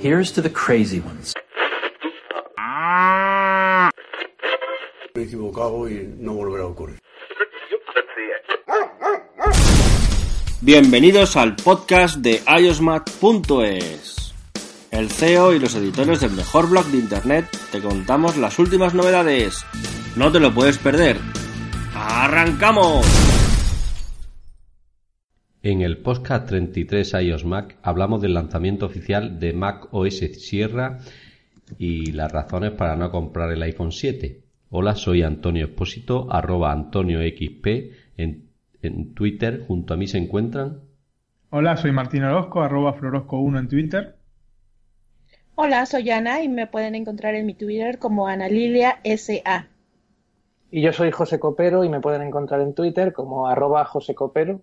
Here's to the crazy ones. Me he equivocado y no volverá a ocurrir. Bienvenidos al podcast de iosmat.es. El CEO y los editores del mejor blog de internet te contamos las últimas novedades. No te lo puedes perder. ¡Arrancamos! En el podcast 33 iOS Mac hablamos del lanzamiento oficial de Mac OS Sierra y las razones para no comprar el iPhone 7. Hola, soy Antonio Espósito, arroba AntonioXP en, en Twitter. Junto a mí se encuentran. Hola, soy Martín Orozco, arroba Florosco1 en Twitter. Hola, soy Ana y me pueden encontrar en mi Twitter como Analilia SA. Y yo soy José Copero y me pueden encontrar en Twitter como arroba José Copero.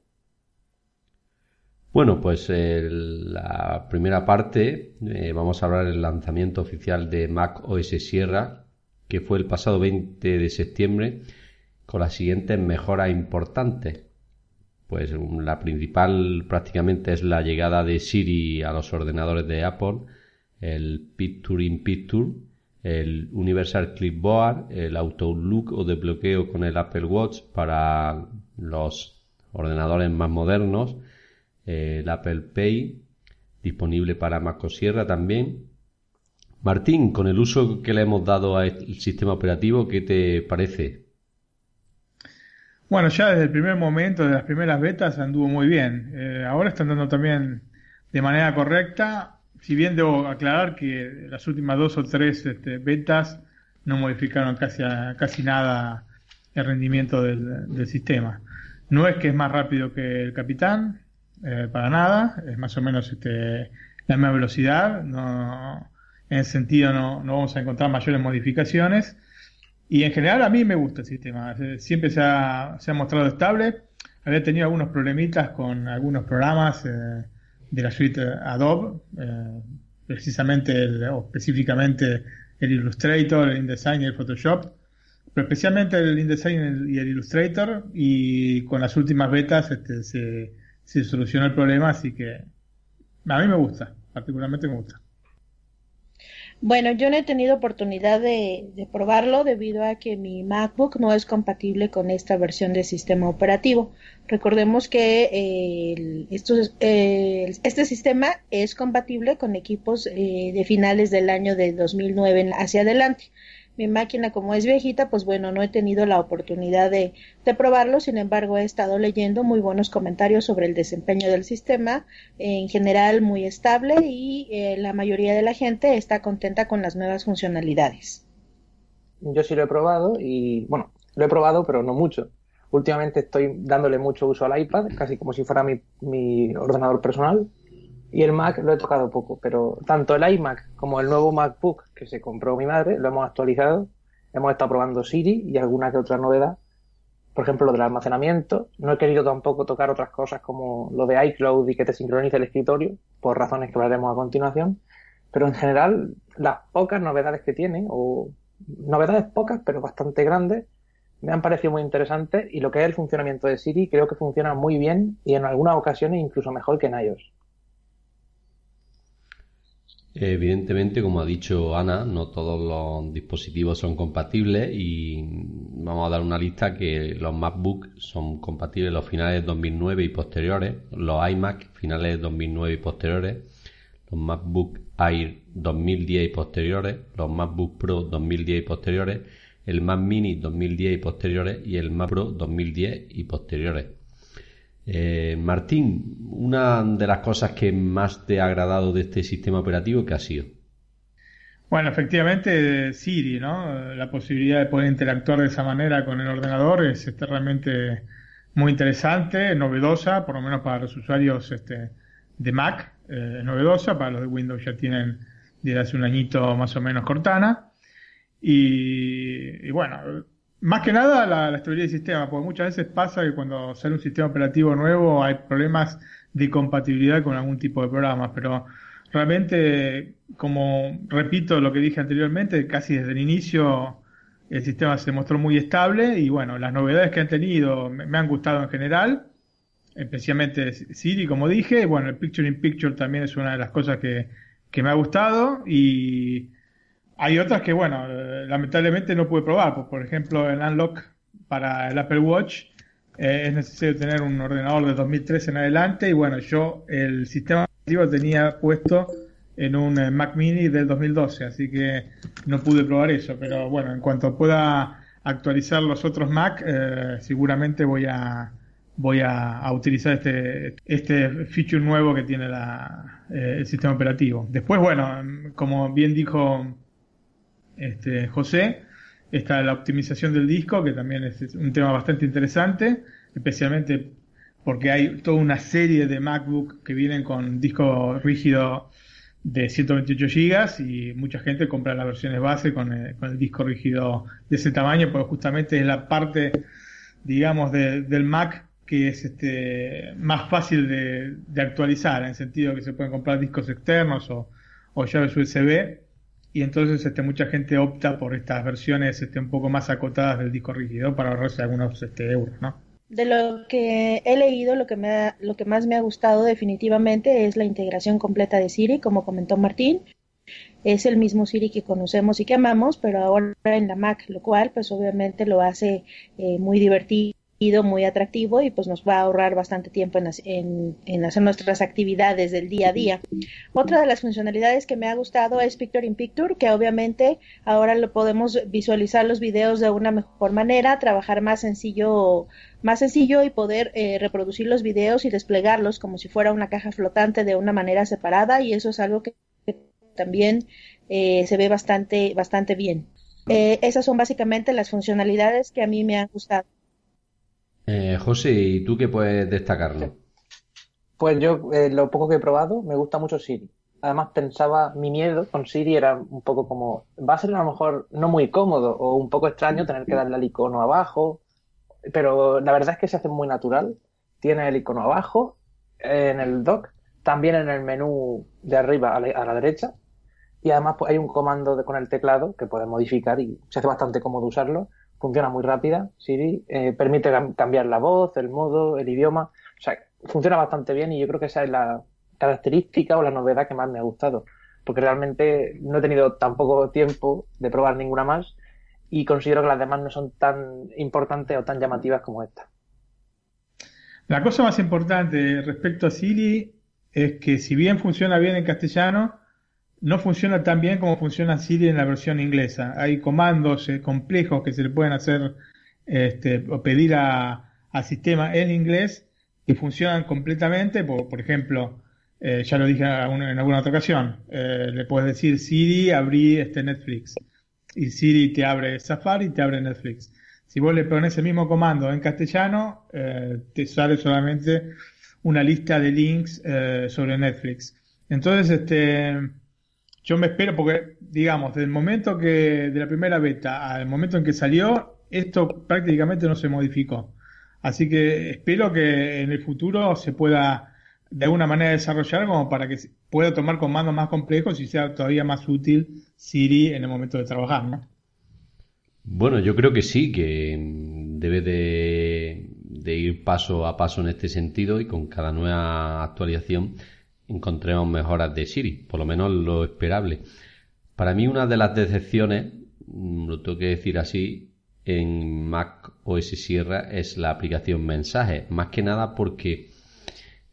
Bueno, pues eh, la primera parte eh, vamos a hablar del lanzamiento oficial de Mac OS Sierra, que fue el pasado 20 de septiembre, con las siguientes mejoras importantes. Pues la principal prácticamente es la llegada de Siri a los ordenadores de Apple, el Picture in Picture, el Universal Clipboard, el Auto Look o desbloqueo con el Apple Watch para los ordenadores más modernos, el Apple Pay, disponible para MacOS Sierra también. Martín, con el uso que le hemos dado al sistema operativo, ¿qué te parece? Bueno, ya desde el primer momento, de las primeras betas, anduvo muy bien. Eh, ahora está andando también de manera correcta, si bien debo aclarar que las últimas dos o tres este, betas no modificaron casi, casi nada el rendimiento del sistema. No es que es más rápido que el Capitán, eh, para nada, es más o menos este, la misma velocidad, no, en ese sentido no, no, vamos a encontrar mayores modificaciones. Y en general a mí me gusta el sistema, siempre se ha, se ha mostrado estable. Había tenido algunos problemitas con algunos programas eh, de la suite Adobe, eh, precisamente el, o específicamente el Illustrator, el InDesign y el Photoshop, pero especialmente el InDesign y el Illustrator, y con las últimas betas este, se, se soluciona el problema, así que a mí me gusta, particularmente me gusta. Bueno, yo no he tenido oportunidad de, probarlo debido a que mi MacBook no es compatible con esta versión de sistema operativo. Recordemos que eh, el, estos, eh, este sistema es compatible con equipos eh, de finales del año de 2009 hacia adelante mi máquina como es viejita, pues bueno, no he tenido la oportunidad de, de, probarlo, sin embargo he estado leyendo muy buenos comentarios sobre el desempeño del sistema, en general muy estable y eh, la mayoría de la gente está contenta con las nuevas funcionalidades. Yo sí lo he probado y bueno, lo he probado pero no mucho. Últimamente estoy dándole mucho uso al iPad, casi como si fuera mi, mi ordenador personal y el Mac lo he tocado poco, pero tanto el iMac como el nuevo MacBook que se compró mi madre lo hemos actualizado. Hemos estado probando Siri y alguna que otra novedad. Por ejemplo, lo del almacenamiento. No he querido tampoco tocar otras cosas como lo de iCloud y que te sincronice el escritorio, por razones que hablaremos a continuación. Pero en general, las pocas novedades que tiene, o novedades pocas, pero bastante grandes, me han parecido muy interesantes y lo que es el funcionamiento de Siri creo que funciona muy bien y en algunas ocasiones incluso mejor que en iOS. Evidentemente, como ha dicho Ana, no todos los dispositivos son compatibles y vamos a dar una lista que los MacBook son compatibles los finales de 2009 y posteriores, los iMac finales de 2009 y posteriores, los MacBook Air 2010 y posteriores, los MacBook Pro 2010 y posteriores, el Mac Mini 2010 y posteriores y el Mac Pro 2010 y posteriores. Eh, Martín, una de las cosas que más te ha agradado de este sistema operativo, ¿qué ha sido? Bueno, efectivamente Siri, ¿no? La posibilidad de poder interactuar de esa manera con el ordenador es este, realmente muy interesante, novedosa, por lo menos para los usuarios este, de Mac, eh, novedosa, para los de Windows ya tienen desde hace un añito más o menos Cortana. Y, bueno, más que nada la, la, estabilidad del sistema, porque muchas veces pasa que cuando sale un sistema operativo nuevo hay problemas de compatibilidad con algún tipo de programas, pero realmente, como repito lo que dije anteriormente, casi desde el inicio el sistema se mostró muy estable y bueno, las novedades que han tenido me, han gustado en general, especialmente Siri, como dije, bueno, el Picture in Picture también es una de las cosas que, que me ha gustado y hay otras que, bueno, lamentablemente no pude probar, por ejemplo, el Unlock para el Apple Watch eh, es necesario tener un ordenador de 2003 en adelante y bueno, yo el sistema operativo tenía puesto en un eh, Mac Mini del 2012, así que no pude probar eso, pero bueno, en cuanto pueda actualizar los otros Mac, eh, seguramente voy a voy a, utilizar este este feature nuevo que tiene la, el sistema operativo. Después, bueno, como bien dijo este, José, está la optimización del disco, que también es un tema bastante interesante, especialmente porque hay toda una serie de MacBook que vienen con disco rígido de 128 GB y mucha gente compra las versiones base con el, disco rígido de ese tamaño, porque justamente es la parte, digamos, del Mac que es este, más fácil de, actualizar, en el sentido que se pueden comprar discos externos o, o llaves USB y entonces este, mucha gente opta por estas versiones este, un poco más acotadas del disco rígido para ahorrarse algunos este, euros, ¿no? De lo que he leído, lo que, me lo que más me ha gustado definitivamente es la integración completa de Siri, como comentó Martín. Es el mismo Siri que conocemos y que amamos, pero ahora en la Mac, lo cual pues obviamente lo hace eh, muy divertido muy atractivo y pues nos va a ahorrar bastante tiempo en, en, hacer nuestras actividades del día a día. Otra de las funcionalidades que me ha gustado es Picture in Picture, que obviamente ahora lo podemos visualizar los videos de una mejor manera, trabajar más sencillo, más sencillo y poder eh, reproducir los videos y desplegarlos como si fuera una caja flotante de una manera separada y eso es algo que también eh, se ve bastante, bastante bien. Eh, esas son básicamente las funcionalidades que a mí me han gustado. Eh, José, ¿y tú qué puedes destacarlo? Pues yo, eh, lo poco que he probado, me gusta mucho Siri. Además pensaba, mi miedo con Siri era un poco como, va a ser a lo mejor no muy cómodo o un poco extraño tener que darle al icono abajo, pero la verdad es que se hace muy natural. Tiene el icono abajo, en el dock, también en el menú de arriba a la, derecha, y además pues, hay un comando con el teclado que puedes modificar y se hace bastante cómodo usarlo funciona muy rápida, Siri, eh, permite cambiar la voz, el modo, el idioma, o sea, funciona bastante bien y yo creo que esa es la característica o la novedad que más me ha gustado, porque realmente no he tenido tampoco tiempo de probar ninguna más y considero que las demás no son tan importantes o tan llamativas como esta. La cosa más importante respecto a Siri es que si bien funciona bien en castellano, no funciona tan bien como funciona Siri en la versión inglesa. Hay comandos eh, complejos que se le pueden hacer este, o pedir a, al sistema en inglés que funcionan completamente. Por, por ejemplo, eh, ya lo dije en alguna otra ocasión, eh, le puedes decir Siri, abrí este Netflix. Y Siri te abre Safari y te abre Netflix. Si vos le pones el mismo comando en castellano, te sale solamente una lista de links sobre Netflix. Entonces, este, yo me espero porque, digamos, desde el momento que, de la primera beta al momento en que salió, esto prácticamente no se modificó. Así que espero que en el futuro se pueda de alguna manera desarrollar como para que pueda tomar comandos más complejos y sea todavía más útil Siri en el momento de trabajar, ¿no? Bueno, yo creo que sí, que debe de, de ir paso a paso en este sentido y con cada nueva actualización encontremos mejoras de Siri, por lo menos lo esperable. Para mí una de las decepciones, mm, lo tengo que decir así, en Mac OS Sierra es la aplicación Mensaje, más que nada porque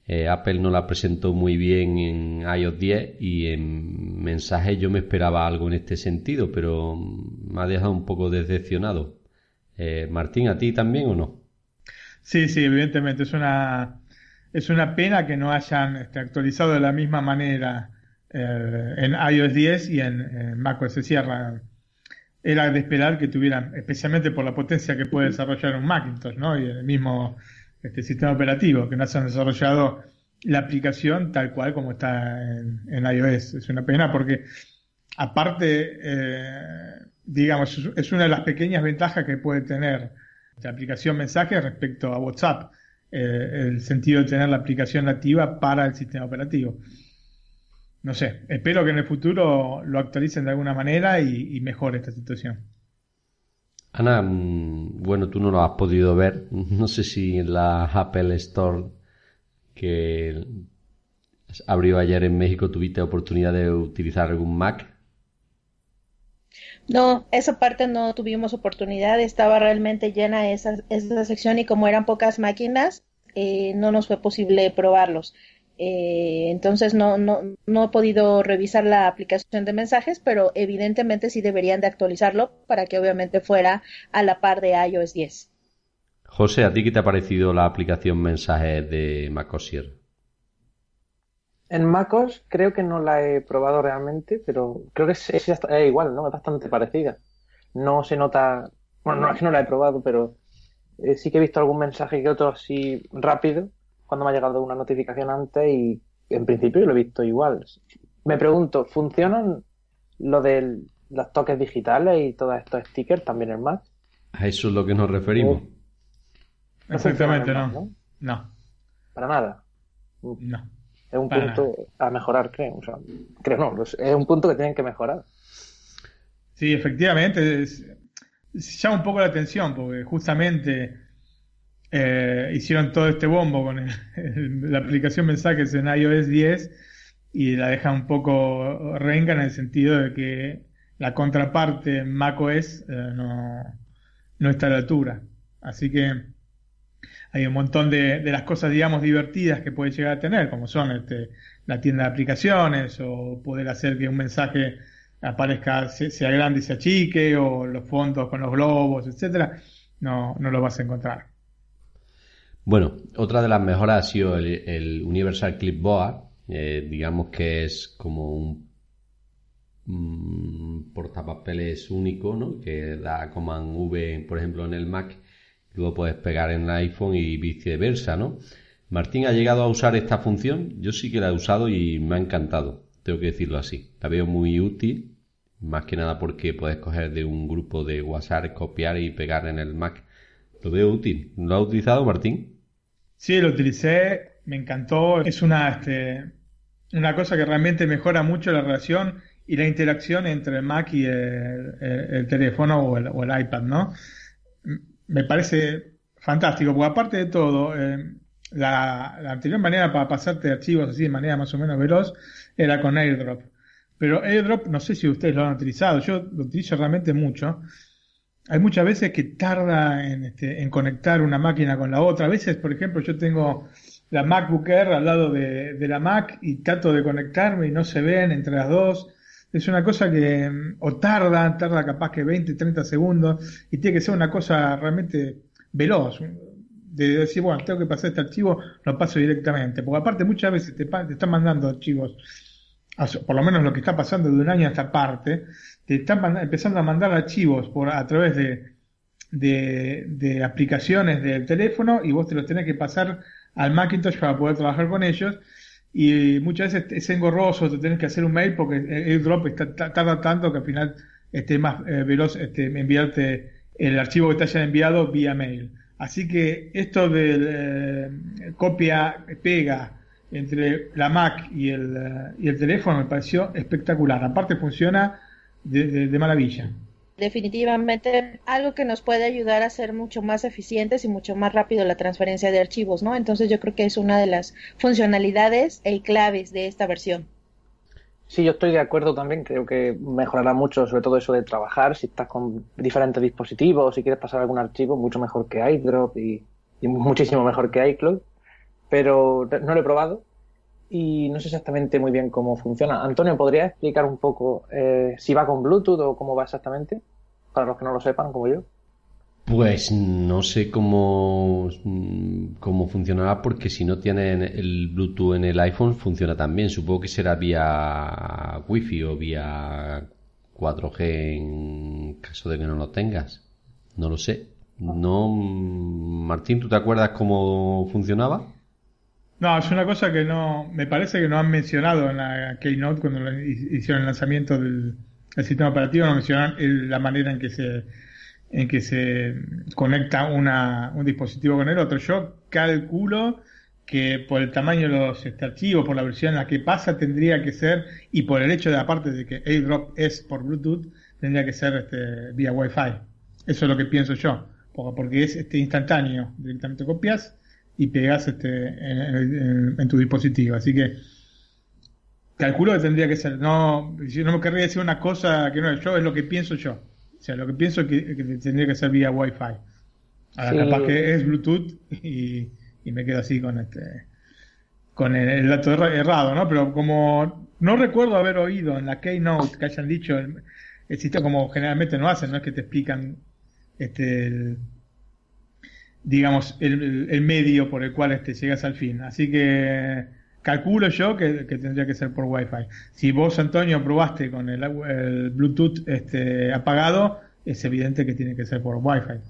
eh, Apple no la presentó muy bien en iOS 10 y en Mensaje yo me esperaba algo en este sentido, pero me ha dejado un poco decepcionado. Eh, Martín, ¿a ti también o no? Sí, sí, evidentemente es una es una pena que no hayan este, actualizado de la misma manera eh, en iOS 10 y en, macOS Sierra. Era de esperar que tuvieran, especialmente por la potencia que puede desarrollar un Macintosh, ¿no? Y el mismo este, sistema operativo, que no se desarrollado la aplicación tal cual como está en, en iOS. Es una pena porque aparte, eh, digamos, es una de las pequeñas ventajas que puede tener la aplicación mensaje respecto a WhatsApp, eh, el sentido de tener la aplicación nativa para el sistema operativo. No sé, espero que en el futuro lo actualicen de alguna manera y, y mejore esta situación. Ana, mm, bueno, tú no lo has podido ver. No sé si la Apple Store que abrió ayer en México tuviste oportunidad de utilizar algún Mac. No, esa parte no tuvimos oportunidad, estaba realmente llena esa, esa sección y como eran pocas máquinas, eh, no nos fue posible probarlos. Eh, entonces no, no, no he podido revisar la aplicación de mensajes, pero evidentemente sí deberían de actualizarlo para que obviamente fuera a la par de iOS 10. José, ¿a ti qué te ha parecido la aplicación mensajes de MacOS Sierra? En MacOS creo que no la he probado realmente, pero creo que es, es, es igual, ¿no? Es bastante parecida. No se nota, bueno, no es que no la he probado, pero eh, sí que he visto algún mensaje que otro así rápido cuando me ha llegado una notificación antes y en principio lo he visto igual. Me pregunto, ¿funcionan lo de los toques digitales y todos estos stickers también en Mac? A eso es lo que nos referimos. No Exactamente, no. Mac, no. no. Para nada. No. Es un punto a mejorar, creo. O sea, creo no, es un punto que tienen que mejorar. Sí, efectivamente. Es, llama un poco la atención porque justamente eh, hicieron todo este bombo con el, el, la aplicación mensajes en iOS 10 y la dejan un poco renga en el sentido de que la contraparte en macOS eh, no, no está a la altura. Así que hay un montón de, de, las cosas, digamos, divertidas que puede llegar a tener, como son este, la tienda de aplicaciones o poder hacer que un mensaje aparezca, sea grande y se achique, o los fondos con los globos, etcétera, no, no lo vas a encontrar. Bueno, otra de las mejoras ha sido el, Universal Clipboard, eh, digamos que es como un, un portapapeles único, ¿no? Que da Command V, por ejemplo, en el Mac luego puedes pegar en el iPhone y viceversa, ¿no? Martín ha llegado a usar esta función, yo sí que la he usado y me ha encantado, tengo que decirlo así. La veo muy útil, más que nada porque puedes coger de un grupo de WhatsApp, copiar y pegar en el Mac. Lo veo útil. ¿Lo ha utilizado Martín? Sí, lo utilicé, me encantó. Es una, este, una cosa que realmente mejora mucho la relación y la interacción entre el Mac y el, el, el teléfono o el, o el iPad, ¿no? Me parece fantástico, porque aparte de todo, eh, la, anterior manera para pasarte archivos así de manera más o menos veloz era con AirDrop. Pero AirDrop, no sé si ustedes lo han utilizado, yo lo utilizo realmente mucho. Hay muchas veces que tarda en, este, en conectar una máquina con la otra. A veces, por ejemplo, yo tengo la MacBook Air al lado de, de la Mac y trato de conectarme y no se ven entre las dos es una cosa que o tarda, tarda capaz que 20, 30 segundos y tiene que ser una cosa realmente veloz. De decir, bueno, tengo que pasar este archivo, lo paso directamente. Porque aparte muchas veces te, te están mandando archivos, por lo menos lo que está pasando de un año a esta parte, te están empezando a mandar archivos por a través de, de, de aplicaciones del teléfono y vos te los tenés que pasar al Macintosh para poder trabajar con ellos y muchas veces es engorroso, te tienes que hacer un mail porque el drop tarda tanto que al final este, es más eh, veloz este, enviarte el archivo que te hayan enviado vía mail. Así que esto de eh, copia, pega entre la Mac y el, uh, y el teléfono me pareció espectacular. Aparte funciona de, de maravilla definitivamente algo que nos puede ayudar a ser mucho más eficientes y mucho más rápido la transferencia de archivos, ¿no? Entonces yo creo que es una de las funcionalidades y claves de esta versión. Sí, yo estoy de acuerdo también. Creo que mejorará mucho, sobre todo eso de trabajar. Si estás con diferentes dispositivos, si quieres pasar algún archivo, mucho mejor que iDrop y, y muchísimo mejor que iCloud. Pero no lo he probado y no sé exactamente muy bien cómo funciona. Antonio, ¿podría explicar un poco eh, si va con Bluetooth o cómo va exactamente? Para los que no lo sepan, como yo. Pues no sé cómo, cómo funcionará porque si no tiene el Bluetooth en el iPhone funciona también. Supongo que será vía Wi-Fi o vía 4G en caso de que no lo tengas. No lo sé. No, Martín, ¿tú te acuerdas cómo funcionaba? No, es una cosa que no, me parece que no han mencionado en la Keynote cuando hicieron el lanzamiento del, sistema operativo, no mencionan la manera en que se en que se conecta una, un dispositivo con el otro. Yo calculo que por el tamaño de los este, archivos, por la versión en la que pasa, tendría que ser, y por el hecho de aparte de que AirDrop es por Bluetooth, tendría que ser este, vía Wi-Fi. Eso es lo que pienso yo, porque es este, instantáneo. Directamente copias y pegas este, en, tu dispositivo. Así que calculo que tendría que ser. No, no me querría decir una cosa que no es yo, es lo que pienso yo. O sea, lo que pienso es que, tendría que ser vía Wi-Fi. Ahora, capaz que es Bluetooth y, me quedo así con este con el, dato errado, ¿no? Pero como no recuerdo haber oído en la Keynote que hayan dicho el, sistema como generalmente no hacen, no es que te explican este digamos, el, medio por el cual este, llegas al fin. Así que calculo yo que, tendría que ser por Wi-Fi. Si vos, Antonio, probaste con el, Bluetooth este, apagado, es evidente que tiene que ser por Wi-Fi.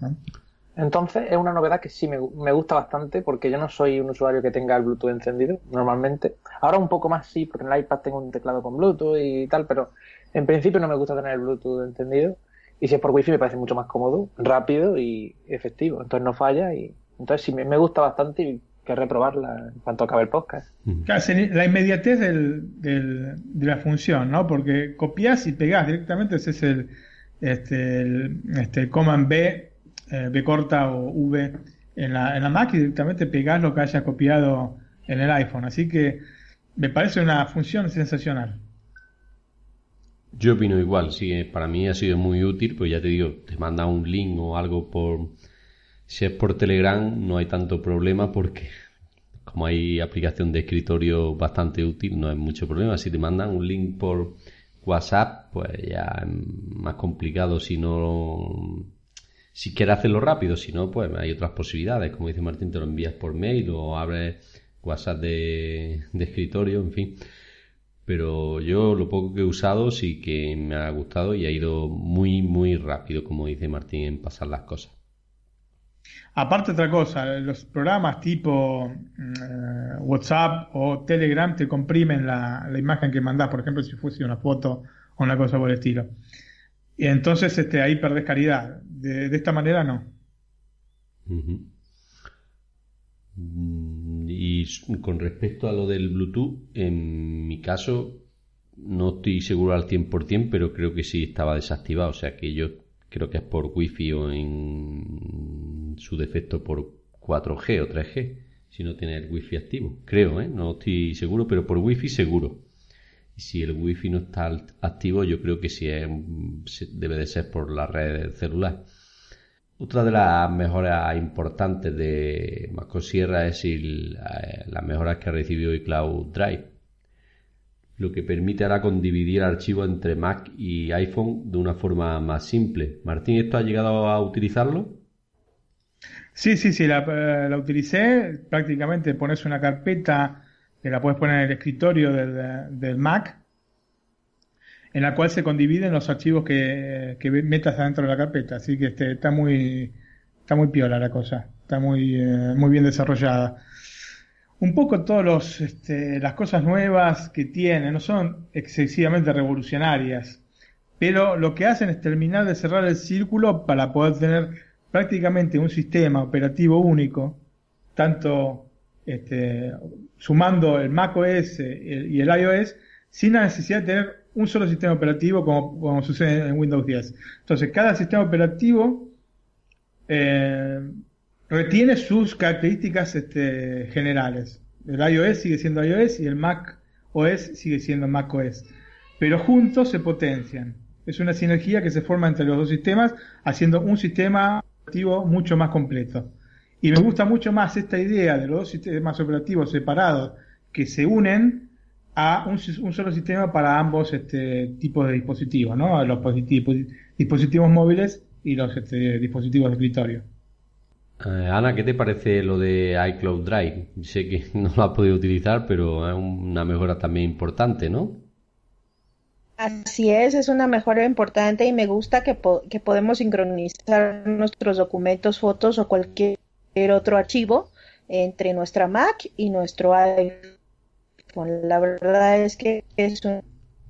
Entonces, es una novedad que sí me, me, gusta bastante porque yo no soy un usuario que tenga el Bluetooth encendido normalmente. Ahora un poco más sí, porque en el iPad tengo un teclado con Bluetooth y tal, pero en principio no me gusta tener el Bluetooth encendido. Y si es por wifi me parece mucho más cómodo, rápido y efectivo. Entonces no falla y entonces sí me, gusta bastante y que reprobarla en cuanto acabe el podcast. la inmediatez del, del, de la función, ¿no? Porque copias y pegás directamente, ese es el, este, el, este command B, eh, B corta o V en la, en la Mac y directamente pegás lo que hayas copiado en el iPhone. Así que me parece una función sensacional. Yo opino igual, sí, eh, para mí ha sido muy útil, pues ya te digo, te manda un link o algo por... Si es por Telegram no hay tanto problema porque como hay aplicación de escritorio bastante útil, no hay mucho problema. Si te mandan un link por WhatsApp, pues ya es más complicado si no... Si quieres hacerlo rápido, si no, pues hay otras posibilidades. Como dice Martín, te lo envías por mail o abres WhatsApp de, de escritorio, en fin pero yo lo poco que he usado sí que me ha gustado y ha ido muy, muy rápido, como dice Martín, en pasar las cosas. Aparte otra cosa, los programas tipo eh, WhatsApp o Telegram te comprimen la, imagen que mandas, por ejemplo, si fuese una foto o una cosa por el estilo. Y entonces este, ahí perdés calidad. De, esta manera no. Con respecto a lo del Bluetooth, en mi caso no estoy seguro al 100%, pero creo que sí estaba desactivado. O sea que yo creo que es por Wi-Fi o en su defecto por 4G o 3G, si no tiene el Wi-Fi activo. Creo, ¿eh? No estoy seguro, pero por Wi-Fi seguro. Y si el Wi-Fi no está activo, yo creo que sí debe de ser por la red celular. Otra de las mejoras importantes de MacOS Sierra es eh, las mejoras que ha recibido iCloud Drive, lo que permite ahora condividir archivos entre Mac y iPhone de una forma más simple. Martín, ¿esto ha llegado a utilizarlo? Sí, sí, sí, la, eh, utilicé. Prácticamente pones una carpeta que la puedes poner en el escritorio del Mac en la cual se condividen los archivos que, metas adentro de la carpeta. Así que este, está muy está muy piola la cosa, está muy, eh, muy bien desarrollada. Un poco todas este, las cosas nuevas que tiene no son excesivamente revolucionarias, pero lo que hacen es terminar de cerrar el círculo para poder tener prácticamente un sistema operativo único, tanto este, sumando el macOS y el iOS, sin la necesidad de tener un solo sistema operativo como, sucede en Windows 10. Entonces, cada sistema operativo eh, retiene sus características este, generales. El iOS sigue siendo iOS y el Mac OS sigue siendo Mac OS. Pero juntos se potencian. Es una sinergia que se forma entre los dos sistemas, haciendo un sistema operativo mucho más completo. Y me gusta mucho más esta idea de los dos sistemas operativos separados que se unen a un, solo sistema para ambos este, tipos de dispositivos, ¿no? Los dispositivos móviles y los este, dispositivos de escritorio. Eh, Ana, ¿qué te parece lo de iCloud Drive? Sé que no lo has podido utilizar, pero es una mejora también importante, ¿no? Así es, es una mejora importante y me gusta que, que podemos sincronizar nuestros documentos, fotos o cualquier otro archivo entre nuestra Mac y nuestro iPhone. La verdad es que es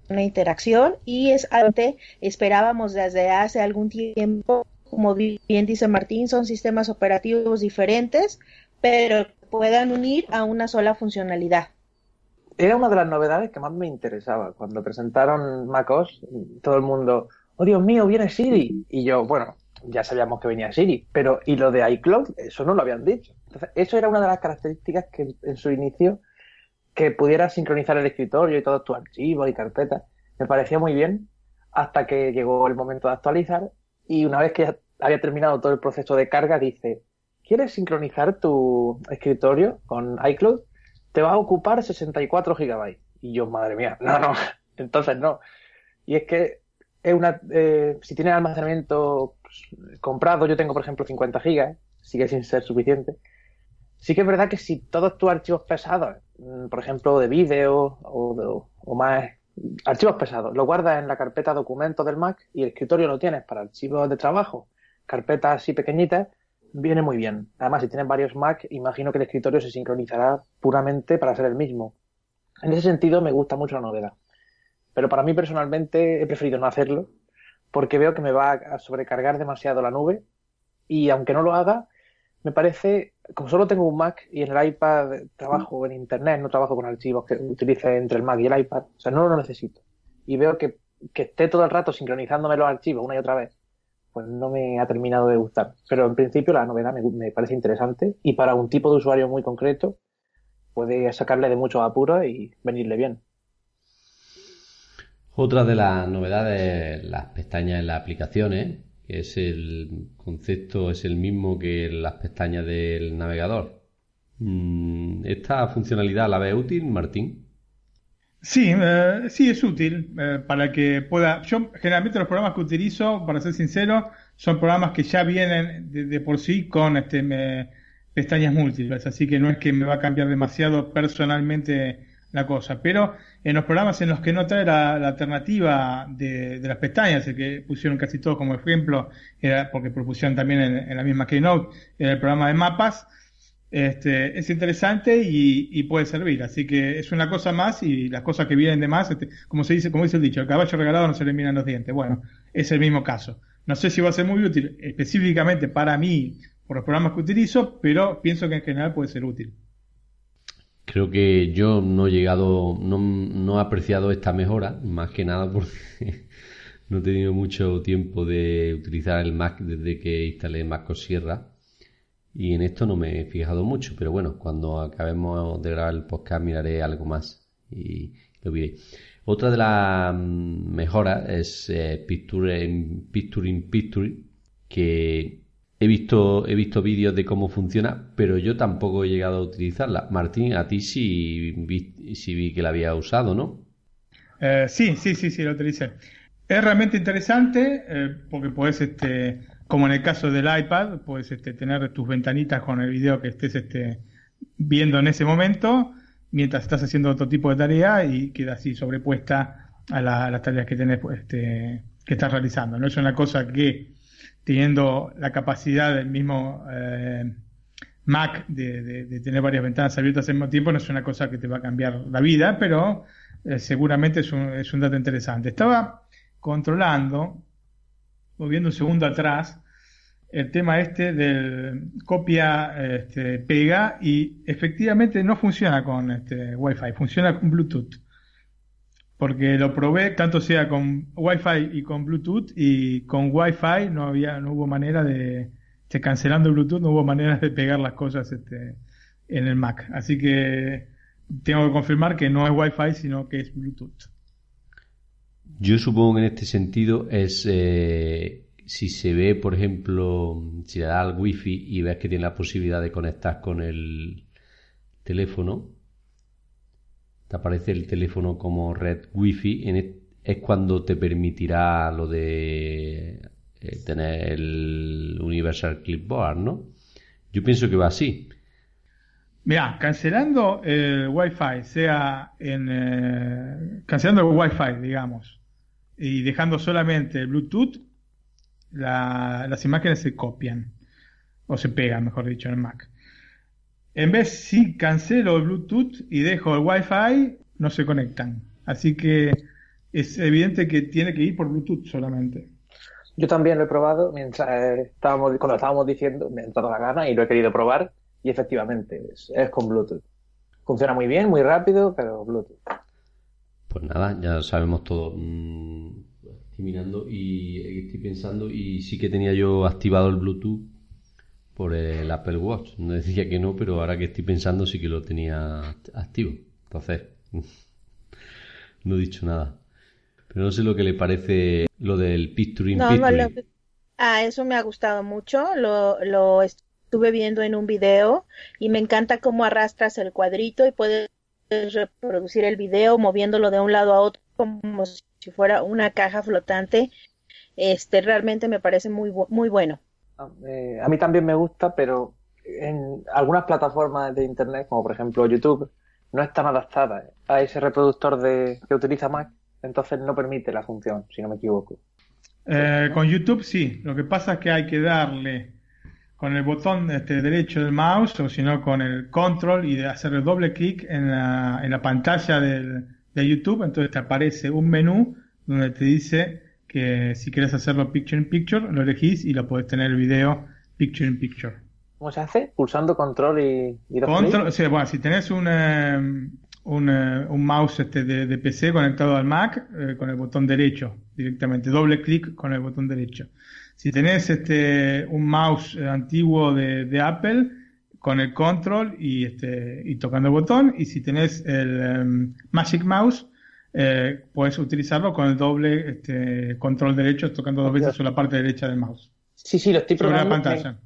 una interacción y es ante esperábamos desde hace algún tiempo, como bien dice Martín, son sistemas operativos diferentes, pero puedan unir a una sola funcionalidad. Era una de las novedades que más me interesaba. Cuando presentaron MacOS, todo el mundo, oh Dios mío, viene Siri. Y yo, bueno, ya sabíamos que venía Siri, pero ¿y lo de iCloud? Eso no lo habían dicho. Entonces, eso era una de las características que en su inicio, que pudiera sincronizar el escritorio y todos tus archivos y carpetas, me parecía muy bien hasta que llegó el momento de actualizar y una vez que ya había terminado todo el proceso de carga, dice, ¿quieres sincronizar tu escritorio con iCloud? Te va a ocupar 64 gigabytes. Y yo, madre mía, no, no, entonces no. Y es que es una, eh, si tienes almacenamiento comprado, yo tengo por ejemplo 50 gigas, sigue sin ser suficiente. Sí que es verdad que si todos tus archivos pesados, mm, por ejemplo de vídeo o, o más archivos pesados, lo guardas en la carpeta documentos del Mac y el escritorio lo tienes para archivos de trabajo, carpetas así pequeñitas, viene muy bien. Además, si tienes varios Mac, imagino que el escritorio se sincronizará puramente para ser el mismo. En ese sentido, me gusta mucho la novedad. Pero para mí personalmente he preferido no hacerlo porque veo que me va a sobrecargar demasiado la nube y aunque no lo haga, me parece, como solo tengo un Mac y en el iPad trabajo en Internet, no trabajo con archivos que utilice entre el Mac y el iPad, o sea, no lo necesito. Y veo que, que esté todo el rato sincronizándome los archivos una y otra vez, pues no me ha terminado de gustar. Pero en principio la novedad me, me parece interesante y para un tipo de usuario muy concreto puede sacarle de muchos apuros y venirle bien. Otra de las novedades, las pestañas en las aplicaciones, que es el concepto, es el mismo que las pestañas del navegador. Mm, ¿Esta funcionalidad la ve útil, Martín? Sí, eh, sí es útil eh, para que pueda. Yo generalmente los programas que utilizo, para ser sincero, son programas que ya vienen de, por sí con este, pestañas múltiples, así que no es que me va a cambiar demasiado personalmente la cosa. Pero en los programas en los que no trae la, alternativa de, las pestañas, el que pusieron casi todo como ejemplo, era porque propusieron también en, la misma Keynote, era el programa de mapas, este, es interesante y, puede servir. Así que es una cosa más y las cosas que vienen de más, este, como se dice, como dice el dicho, el caballo regalado no se le miran los dientes. Bueno, es el mismo caso. No sé si va a ser muy útil específicamente para mí por los programas que utilizo, pero pienso que en general puede ser útil. Creo que yo no he llegado, no, no he apreciado esta mejora, más que nada porque no he tenido mucho tiempo de utilizar el Mac desde que instalé Mac OS Sierra y en esto no me he fijado mucho, pero bueno, cuando acabemos de grabar el podcast miraré algo más y lo veré. Otra de las mejoras es eh, Picture in Picture, que He visto, he visto vídeos de cómo funciona, pero yo tampoco he llegado a utilizarla. Martín, a ti sí vi, sí vi que la había usado, ¿no? Eh, sí, sí, sí, sí, la utilicé. Es realmente interesante eh, porque puedes, este, como en el caso del iPad, puedes este, tener tus ventanitas con el video que estés este, viendo en ese momento mientras estás haciendo otro tipo de tarea y queda así sobrepuesta a, las tareas que, tenés, este, que estás realizando. No es una cosa que teniendo la capacidad del mismo eh, Mac de, tener varias ventanas abiertas al mismo tiempo, no es una cosa que te va a cambiar la vida, pero eh, seguramente es un, es un dato interesante. Estaba controlando, volviendo un segundo atrás, el tema este del copia, este, pega y efectivamente no funciona con este Wi-Fi, funciona con Bluetooth porque lo probé tanto sea con Wi-Fi y con Bluetooth y con Wi-Fi no había no hubo manera de este, cancelando Bluetooth no hubo manera de pegar las cosas este, en el Mac. Así que tengo que confirmar que no es Wi-Fi sino que es Bluetooth. Yo supongo que en este sentido es eh, si se ve por ejemplo si le da al Wi-Fi y ves que tiene la posibilidad de conectar con el teléfono aparece el teléfono como red wifi, en es cuando te permitirá lo de eh, tener el Universal Clipboard, ¿no? Yo pienso que va así. Mira, cancelando el Wi-Fi, sea en. Eh, cancelando el Wi-Fi, digamos, y dejando solamente el Bluetooth, las imágenes se copian, o se pegan, mejor dicho, en el Mac. En vez si cancelo el Bluetooth y dejo el Wi-Fi, no se conectan. Así que es evidente que tiene que ir por Bluetooth solamente. Yo también lo he probado mientras eh, estábamos, cuando estábamos diciendo, me ha entrado la gana y lo he querido probar y efectivamente es, es con Bluetooth. Funciona muy bien, muy rápido, pero Bluetooth. Pues nada, ya sabemos todo. Mm, estoy mirando y estoy pensando y sí que tenía yo activado el Bluetooth por el Apple Watch. No decía que no, pero ahora que estoy pensando sí que lo tenía activo. Entonces, no he dicho nada. Pero no sé lo que le parece lo del Picture in No, no, lo ah, eso me ha gustado mucho. Lo, lo estuve viendo en un video y me encanta cómo arrastras el cuadrito y puedes reproducir el video moviéndolo de un lado a otro como si fuera una caja flotante. Este realmente me parece muy bu- muy bueno. Eh, a mí también me gusta, pero en algunas plataformas de internet, como por ejemplo YouTube, no están adaptadas. A ese reproductor de, que utiliza Mac, entonces no permite la función, si no me equivoco. Eh, con YouTube sí, lo que pasa es que hay que darle con el botón este, derecho del mouse o si no con el control y de hacerle doble clic en la, en la pantalla del, de YouTube, entonces te aparece un menú donde te dice que si quieres hacerlo picture in picture, lo elegís y lo puedes tener el video picture in picture. ¿Cómo se hace? Pulsando control y, y dos Control, o sea, bueno, si tenés un, eh, un, eh, un mouse este de, de PC conectado al Mac, eh, con el botón derecho directamente, doble clic con el botón derecho. Si tenés este un mouse eh, antiguo de, de Apple, con el control y, este, y tocando el botón, y si tenés el em, Magic Mouse, eh, puedes utilizarlo con el doble este, control derecho, tocando dos veces sobre la parte derecha del mouse. Sí, sí, lo estoy Sobre la pantalla.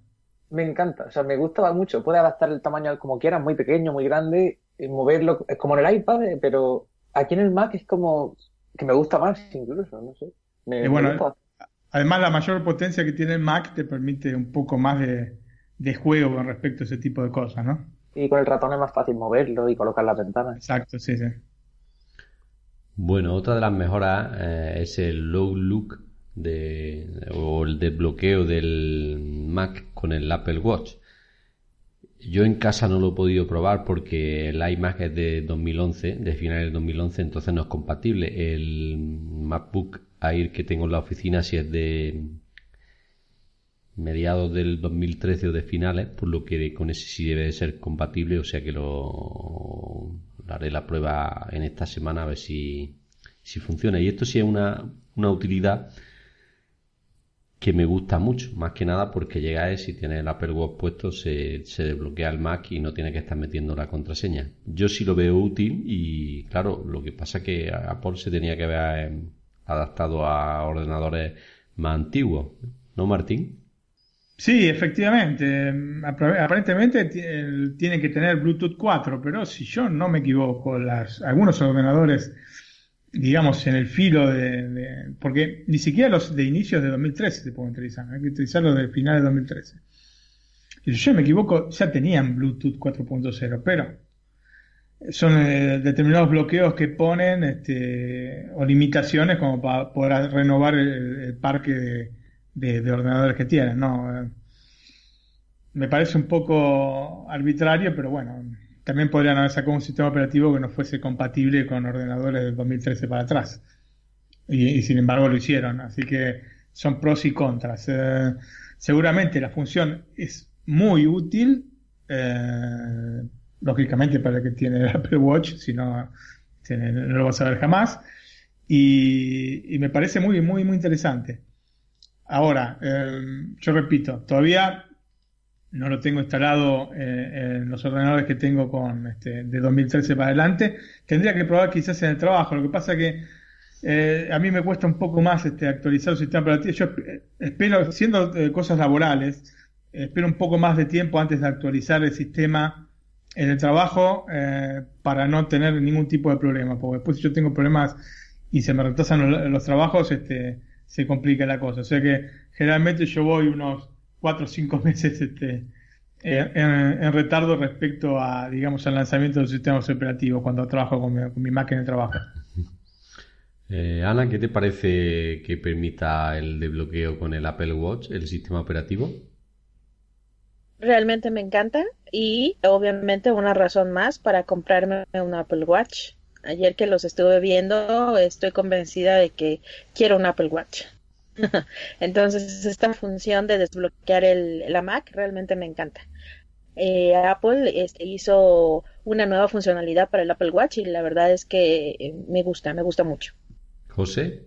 Me, me encanta, o sea, me gusta mucho. Puede adaptar el tamaño como quieras, muy pequeño, muy grande, y moverlo, es como en el iPad, eh, pero aquí en el Mac es como que me gusta más incluso, no sé. Me, Y me bueno, gusta. Además, la mayor potencia que tiene el Mac te permite un poco más de, de juego con respecto a ese tipo de cosas, ¿no? Y con el ratón es más fácil moverlo y colocar las ventanas. Exacto, sí, sí. Bueno, otra de las mejoras eh, es el low look de, o el desbloqueo del Mac con el Apple Watch. Yo en casa no lo he podido probar porque el iMac es de 2011, de finales de 2011, entonces no es compatible. El MacBook Air que tengo en la oficina sí es de mediados del 2013 o de finales, por lo que con ese sí debe de ser compatible, o sea que lo haré la prueba en esta semana a ver si, si funciona. Y esto sí es una, una utilidad que me gusta mucho, más que nada porque llegáis si tienes el Apple Watch puesto se, se desbloquea el Mac y no tiene que estar metiendo la contraseña. Yo sí lo veo útil y claro, lo que pasa que Apple se tenía que haber adaptado a ordenadores más antiguos, ¿no Martín? Sí, efectivamente. Apar- Aparentemente tiene que tener Bluetooth 4, pero si yo no me equivoco, las, algunos ordenadores, digamos, en el filo de, Porque ni siquiera los de inicios de 2013 se pueden utilizar, hay que utilizarlos de finales de 2013. Y si yo me equivoco, ya tenían Bluetooth 4.0, pero son eh, determinados bloqueos que ponen este, o limitaciones como para poder renovar el, el parque de, de- de ordenadores que tienen, ¿no? Me parece un poco arbitrario, pero bueno, también podrían haber sacado un sistema operativo que no fuese compatible con ordenadores del 2013 para atrás. Y, sin embargo lo hicieron, así que son pros y contras. Eh, seguramente la función es muy útil, eh, lógicamente para el que tiene el Apple Watch, si no, tiene- no lo vas a ver jamás. Y, y me parece muy, muy, muy interesante. Ahora, eh, yo repito, todavía no lo tengo instalado eh, en los ordenadores que tengo con este, de 2013 para adelante. Tendría que probar quizás en el trabajo. Lo que pasa que eh, a mí me cuesta un poco más este, actualizar el sistema operativo. Yo esp- espero, siendo eh, cosas laborales, espero un poco más de tiempo antes de actualizar el sistema en el trabajo eh, para no tener ningún tipo de problema. Porque después si yo tengo problemas y se me retrasan los, los trabajos, este, se complica la cosa. O sea que generalmente yo voy unos cuatro o cinco meses este, en, en- en retardo respecto a, digamos, al lanzamiento de los sistemas operativos cuando trabajo con mi, con mi máquina de trabajo. Eh, Ana, ¿qué te parece que permita el desbloqueo con el Apple Watch, el sistema operativo? realmente me encanta y obviamente una razón más para comprarme un Apple Watch. Ayer que los estuve viendo, estoy convencida de que quiero un Apple Watch. Entonces, esta función de desbloquear el, la Mac realmente me encanta. Eh, Apple este, hizo una nueva funcionalidad para el Apple Watch y la verdad es que eh, me gusta, me gusta mucho. José.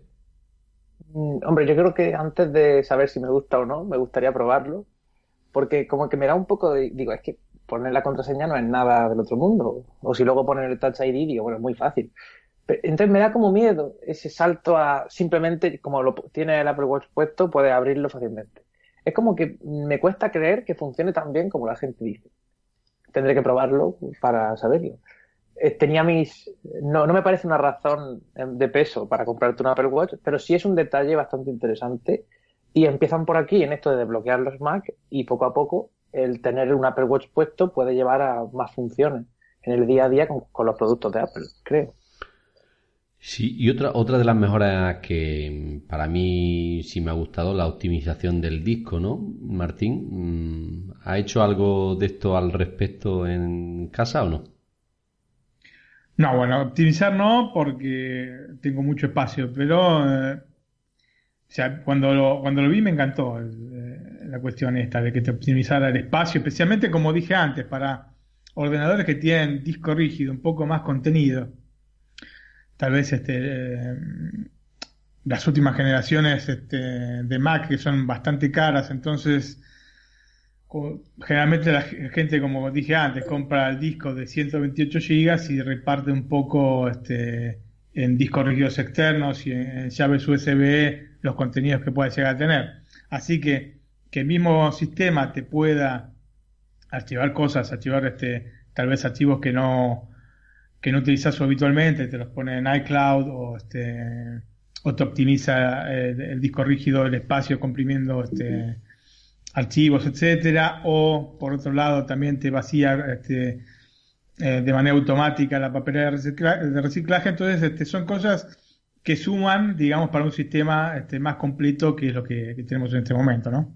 Mm, hombre, yo creo que antes de saber si me gusta o no, me gustaría probarlo, porque como que me da un poco de, digo, es que poner la contraseña no es nada del otro mundo, o si luego poner el Touch ID, digo, bueno, es muy fácil. entonces me da como miedo ese salto a simplemente, como lo tiene el Apple Watch puesto, puede abrirlo fácilmente. Es como que me cuesta creer que funcione tan bien como la gente dice. Tendré que probarlo para saberlo. Eh, tenía mis. No, no me parece una razón eh, de peso para comprarte un Apple Watch, pero sí es un detalle bastante interesante. Y empiezan por aquí en esto de desbloquear los Mac y poco a poco el tener un Apple Watch puesto puede llevar a más funciones en el día a día con, con los productos de Apple, creo. Sí, y otra, otra de las mejoras que para mí sí me ha gustado, la optimización del disco, ¿no? Martín, mm, ¿ha hecho algo de esto al respecto en casa o no? No, bueno, optimizar no, porque tengo mucho espacio, pero eh, o sea, cuando lo, cuando lo vi me encantó eh, la cuestión esta de que te optimizara el espacio, especialmente como dije antes, para ordenadores que tienen disco rígido, un poco más contenido. Tal vez este, eh, las últimas generaciones este, de Mac que son bastante caras, entonces generalmente la gente, como dije antes, compra el disco de 128 GB y reparte un poco este, en discos rígidos externos y en, llaves USB los contenidos que pueda llegar a tener. Así que que el mismo sistema te pueda archivar cosas, archivar este, tal vez archivos que no que no utilizas habitualmente, te los pone en iCloud o este o te optimiza el, eh, el disco rígido, el espacio comprimiendo este archivos, etcétera, o por otro lado también te vacía este, eh, de manera automática la papelera de reciclaje, entonces este, son cosas que suman, digamos, para un sistema este, más completo que es lo que, tenemos en este momento, ¿no?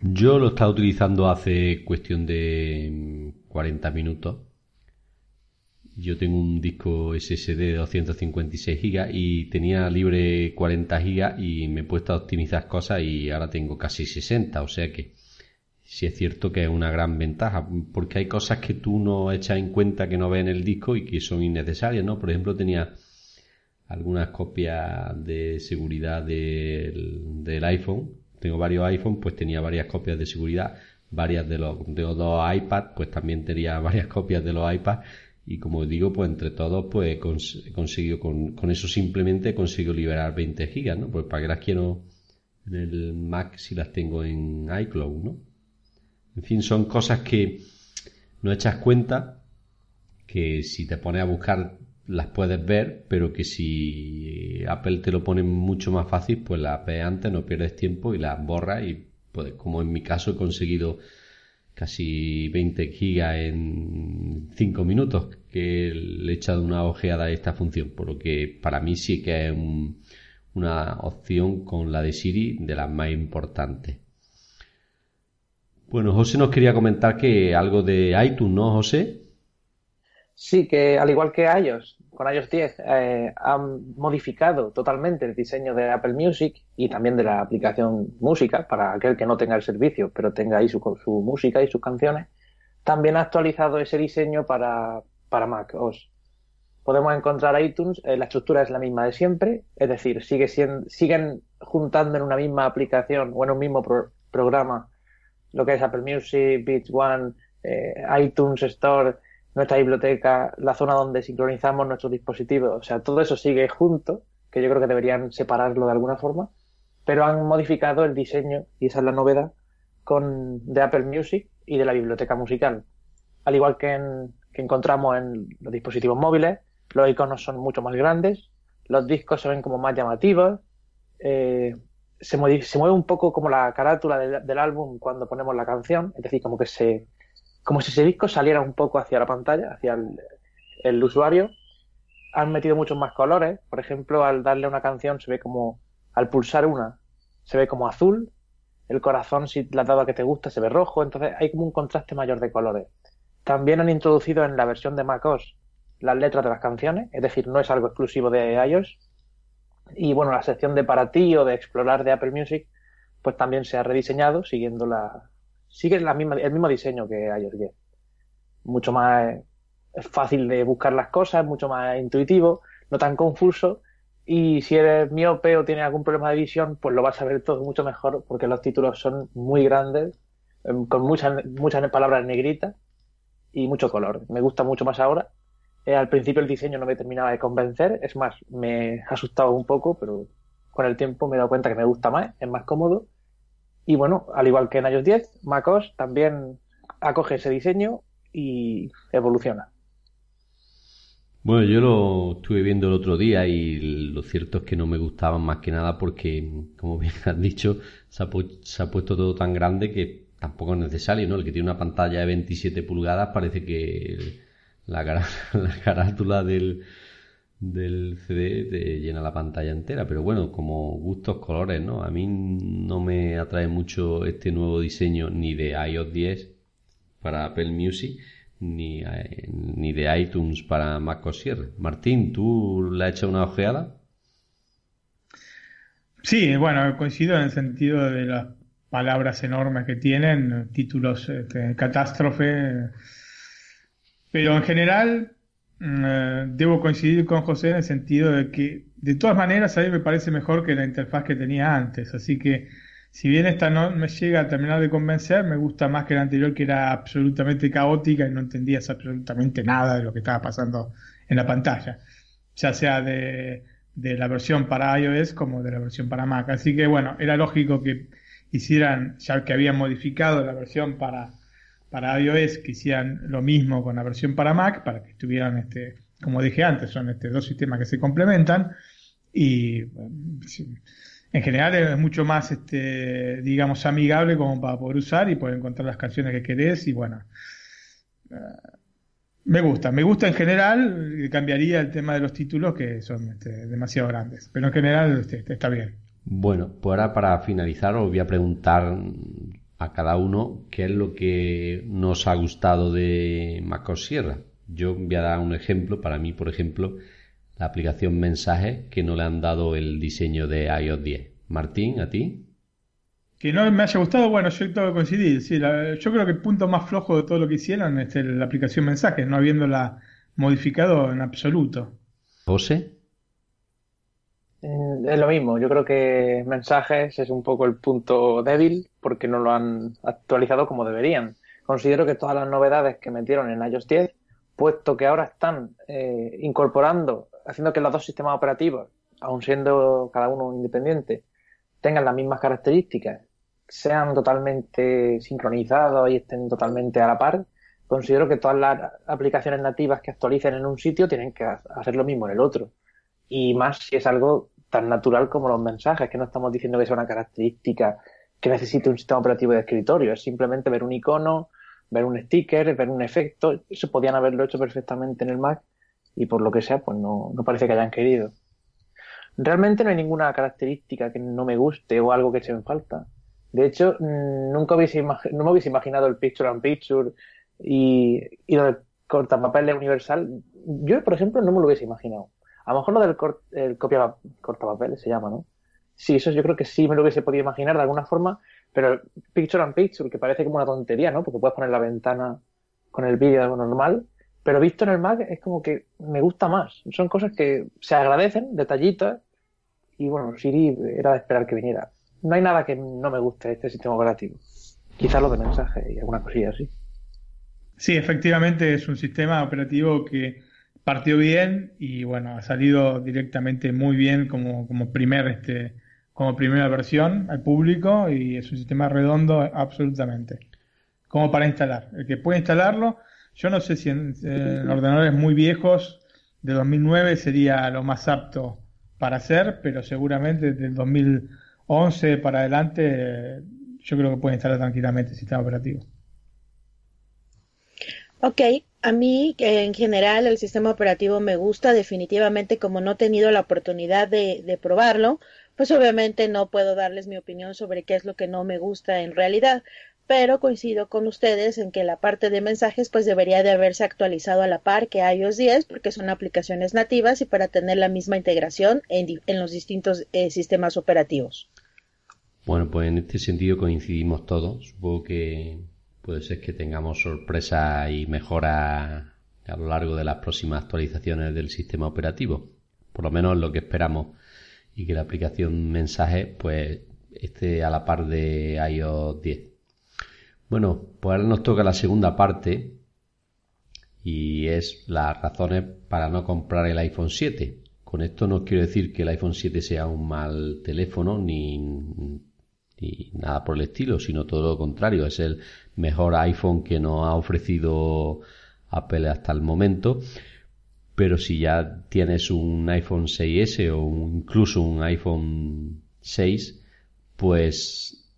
Yo lo estaba utilizando hace cuestión de 40 minutos yo tengo un disco SSD de 256 GB y tenía libre 40 GB y me he puesto a optimizar cosas y ahora tengo casi 60, o sea que sí es cierto que es una gran ventaja, porque hay cosas que tú no echas en cuenta que no ves en el disco y que son innecesarias, ¿no? Por ejemplo, tenía algunas copias de seguridad del, del iPhone, tengo varios iPhones, pues tenía varias copias de seguridad, varias de los, de dos iPads, pues también tenía varias copias de los iPads y como digo, pues entre todos, pues he conseguido, con, eso simplemente consigo liberar 20 gigas, ¿no? Pues para que las quiero en el Mac si las tengo en iCloud, ¿no? En fin, son cosas que no echas cuenta, que si te pones a buscar las puedes ver, pero que si Apple te lo pone mucho más fácil, pues las ves antes, no pierdes tiempo y las borras y pues como en mi caso he conseguido casi 20 gigas en 5 minutos que le he echado una ojeada a esta función, por lo que para mí sí que es una opción con la de Siri de las más importantes. Bueno, José nos quería comentar que algo de iTunes, ¿no, José? Sí, que al igual que iOS, con iOS 10 eh, han modificado totalmente el diseño de Apple Music y también de la aplicación música para aquel que no tenga el servicio pero tenga ahí su, su música y sus canciones. También ha actualizado ese diseño para, para Mac OS. Podemos encontrar iTunes, eh, la estructura es la misma de siempre, es decir, sigue siendo, siguen juntando en una misma aplicación o en un mismo programa lo que es Apple Music, Beats One, eh, iTunes Store, nuestra biblioteca, la zona donde sincronizamos nuestros dispositivos, o sea, todo eso sigue junto, que yo creo que deberían separarlo de alguna forma, pero han modificado el diseño, y esa es la novedad, con, de Apple Music y de la biblioteca musical. Al igual que, que encontramos en los dispositivos móviles, los iconos son mucho más grandes, los discos se ven como más llamativos, eh, se, mueve, se, mueve, un poco como la carátula del álbum cuando ponemos la canción, es decir, como que se, como si ese disco saliera un poco hacia la pantalla, hacia el, usuario. Han metido muchos más colores. Por ejemplo, al darle una canción se ve como, al pulsar una, se ve como azul. el corazón, si le has dado a que te gusta, se ve rojo, entonces hay como un contraste mayor de colores. También han introducido en la versión de macOS las letras de las canciones, es decir, no es algo exclusivo de iOS. Y bueno, la sección de para ti o de explorar de Apple Music, pues también se ha rediseñado siguiendo la, sigue la misma, el mismo diseño que iOS 10. Mucho más fácil de buscar las cosas, mucho más intuitivo, no tan confuso y si eres miope o tienes algún problema de visión, pues lo vas a ver todo mucho mejor porque los títulos son muy grandes, em, con muchas, palabras negritas y mucho color. Me gusta mucho más ahora. Eh, al principio el diseño no me terminaba de convencer, es más, me ha asustado un poco, pero con el tiempo me he dado cuenta que me gusta más, es más cómodo. Y bueno, al igual que en iOS 10, macOS también acoge ese diseño y evoluciona. Bueno, yo lo estuve viendo el otro día y lo cierto es que no me gustaban más que nada porque, como bien has dicho, se ha, puesto todo tan grande que tampoco es necesario, ¿no? El que tiene una pantalla de 27 pulgadas parece que la, la carátula del, del CD te llena la pantalla entera, pero bueno, como gustos colores, ¿no? A mí no me atrae mucho este nuevo diseño ni de iOS 10 para Apple Music ni, eh, ni de iTunes para Mac OS Martín, ¿tú le has hecho una ojeada? Sí, bueno, coincido en el sentido de las palabras enormes que tienen, títulos este, catástrofe, pero en general mm, eh, debo coincidir con José en el sentido de que de todas maneras a mí me parece mejor que la interfaz que tenía antes, así que si bien esta no me llega a terminar de convencer, me gusta más que la anterior que era absolutamente caótica y no entendías absolutamente nada de lo que estaba pasando en la pantalla, ya sea de, la versión para iOS como de la versión para Mac. Así que bueno, era lógico que hicieran, ya que habían modificado la versión para, para iOS, que hicieran lo mismo con la versión para Mac, para que estuvieran, este, como dije antes, son este, dos sistemas que se complementan. Y en general es mucho más, este, digamos, amigable como para poder usar y poder encontrar las canciones que querés y bueno. Eh, me gusta, me gusta en general, cambiaría el tema de los títulos que son este, demasiado grandes, pero en general este, está bien. Bueno, pues ahora para finalizar os voy a preguntar a cada uno qué es lo que nos ha gustado de MacOS Sierra. Yo voy a dar un ejemplo, para mí, por ejemplo, la aplicación mensaje que no le han dado el diseño de iOS 10. Martín, ¿a ti? Que no me haya gustado, bueno, yo tengo que coincidir. Sí, yo creo que el punto más flojo de todo lo que hicieron es la aplicación mensaje, no habiéndola modificado en absoluto. ¿José? Eh, es lo mismo, yo creo que mensajes es un poco el punto débil porque no lo han actualizado como deberían. Considero que todas las novedades que metieron en iOS 10, puesto que ahora están eh, incorporando haciendo que los dos sistemas operativos, aun siendo cada uno independiente, tengan las mismas características, sean totalmente sincronizados y estén totalmente a la par, considero que todas las aplicaciones nativas que actualicen en un sitio tienen que hacer lo mismo en el otro. Y más si es algo tan natural como los mensajes, que no estamos diciendo que sea una característica que necesite un sistema operativo de escritorio, es simplemente ver un icono, ver un sticker, ver un efecto, eso podían haberlo hecho perfectamente en el Mac y por lo que sea, pues no, no parece que hayan querido. Realmente no hay ninguna característica que no me guste o algo que eche en falta. De hecho, mm, nunca hubiese no me hubiese imaginado el Picture and Picture y, y lo del cortapapeles universal. Yo, por ejemplo, no me lo hubiese imaginado. A lo mejor lo del el copia cortapapeles se llama, ¿no? Sí, eso yo creo que sí me lo hubiese podido imaginar de alguna forma, pero Picture and Picture, que parece como una tontería, ¿no? Porque puedes poner la ventana con el vídeo normal, pero visto en el Mac es como que me gusta más. Son cosas que se agradecen, detallitas, y bueno, Siri era de esperar que viniera. No hay nada que no me guste de este sistema operativo. Quizás lo de mensaje y alguna cosilla así. Sí, efectivamente es un sistema operativo que partió bien y bueno, ha salido directamente muy bien como, como primer este como primera versión al público y es un sistema redondo absolutamente. Como para instalar. El que puede instalarlo yo no sé si en, ordenadores muy viejos de 2009 sería lo más apto para hacer, pero seguramente desde el 2011 para adelante yo creo que puede instalar tranquilamente el sistema operativo. Ok, a mí en general el sistema operativo me gusta definitivamente como no he tenido la oportunidad de, de probarlo, pues obviamente no puedo darles mi opinión sobre qué es lo que no me gusta en realidad, pero coincido con ustedes en que la parte de mensajes pues debería de haberse actualizado a la par que iOS 10 porque son aplicaciones nativas y para tener la misma integración en, los distintos eh, sistemas operativos. Bueno, pues en este sentido coincidimos todos. Supongo que puede ser que tengamos sorpresa y mejora a lo largo de las próximas actualizaciones del sistema operativo. Por lo menos lo que esperamos y que la aplicación mensaje pues esté a la par de iOS 10. Bueno, pues ahora nos toca la segunda parte y es las razones para no comprar el iPhone 7. Con esto no quiero decir que el iPhone 7 sea un mal teléfono ni, ni nada por el estilo, sino todo lo contrario, es el mejor iPhone que nos ha ofrecido Apple hasta el momento pero si ya tienes un iPhone 6S o incluso un iPhone 6, pues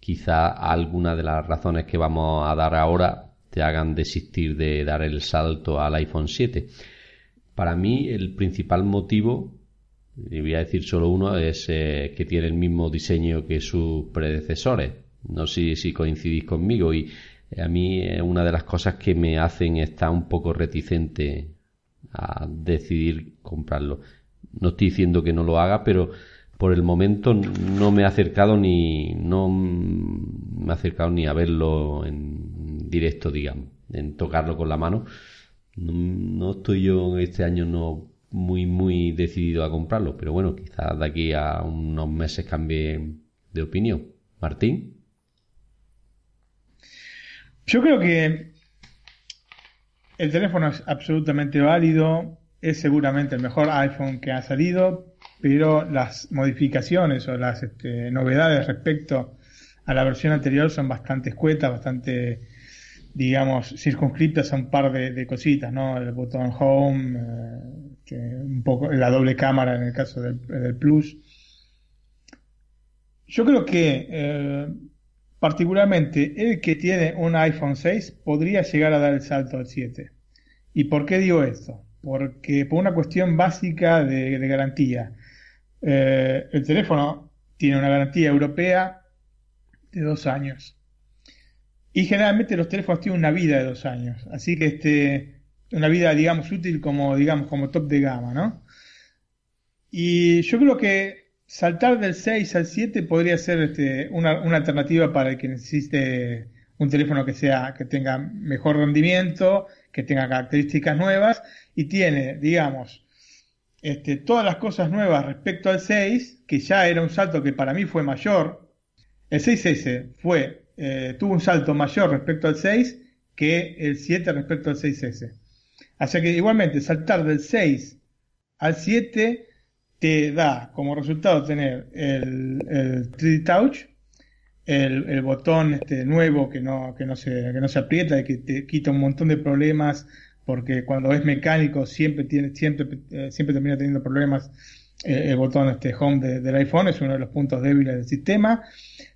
quizá alguna de las razones que vamos a dar ahora te hagan desistir de dar el salto al iPhone 7. Para mí el principal motivo, y voy a decir solo uno, es eh, que tiene el mismo diseño que sus predecesores. No sé si coincidís conmigo y a mí es una de las cosas que me hacen estar un poco reticente a decidir comprarlo. No estoy diciendo que no lo haga, pero por el momento no me he acercado ni no me he acercado ni a verlo en directo, digamos, en tocarlo con la mano. No, estoy yo este año no muy muy decidido a comprarlo, pero bueno, quizás de aquí a unos meses cambie de opinión. Martín. Yo creo que el teléfono es absolutamente válido, es seguramente el mejor iPhone que ha salido, pero las modificaciones o las este, novedades respecto a la versión anterior son bastante escuetas, bastante, digamos, circunscritas a un par de, cositas, ¿no? El botón Home, eh, un poco la doble cámara en el caso del, Plus. Yo creo que eh, Particularmente el que tiene un iPhone 6 podría llegar a dar el salto al 7. ¿Y por qué digo esto? Porque por una cuestión básica de, garantía. Eh, el teléfono tiene una garantía europea de dos años. Y generalmente los teléfonos tienen una vida de dos años. Así que este, una vida, digamos, útil como, digamos, como top de gama, ¿no? Y yo creo que saltar del 6 al 7 podría ser este, una, alternativa para el que necesite un teléfono que sea que tenga mejor rendimiento, que tenga características nuevas y tiene, digamos, este, todas las cosas nuevas respecto al 6, que ya era un salto que para mí fue mayor. El 6S fue, eh, tuvo un salto mayor respecto al 6 que el 7 respecto al 6S. Así que igualmente saltar del 6 al 7 te da como resultado tener el, el 3D Touch, el, botón este nuevo que no, que, no se, que no se aprieta y que te quita un montón de problemas porque cuando es mecánico siempre tiene siempre eh, siempre termina teniendo problemas eh, el botón este home del iPhone es uno de los puntos débiles del sistema.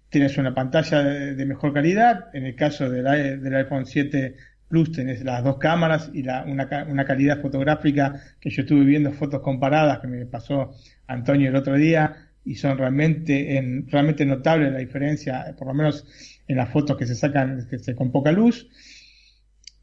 Tienes una pantalla de, mejor calidad en el caso del, del iPhone 7 Plus tenés las dos cámaras y la, una, una, calidad fotográfica que yo estuve viendo fotos comparadas que me pasó Antonio el otro día y son realmente en, realmente notable la diferencia, por lo menos en las fotos que se sacan que se, con poca luz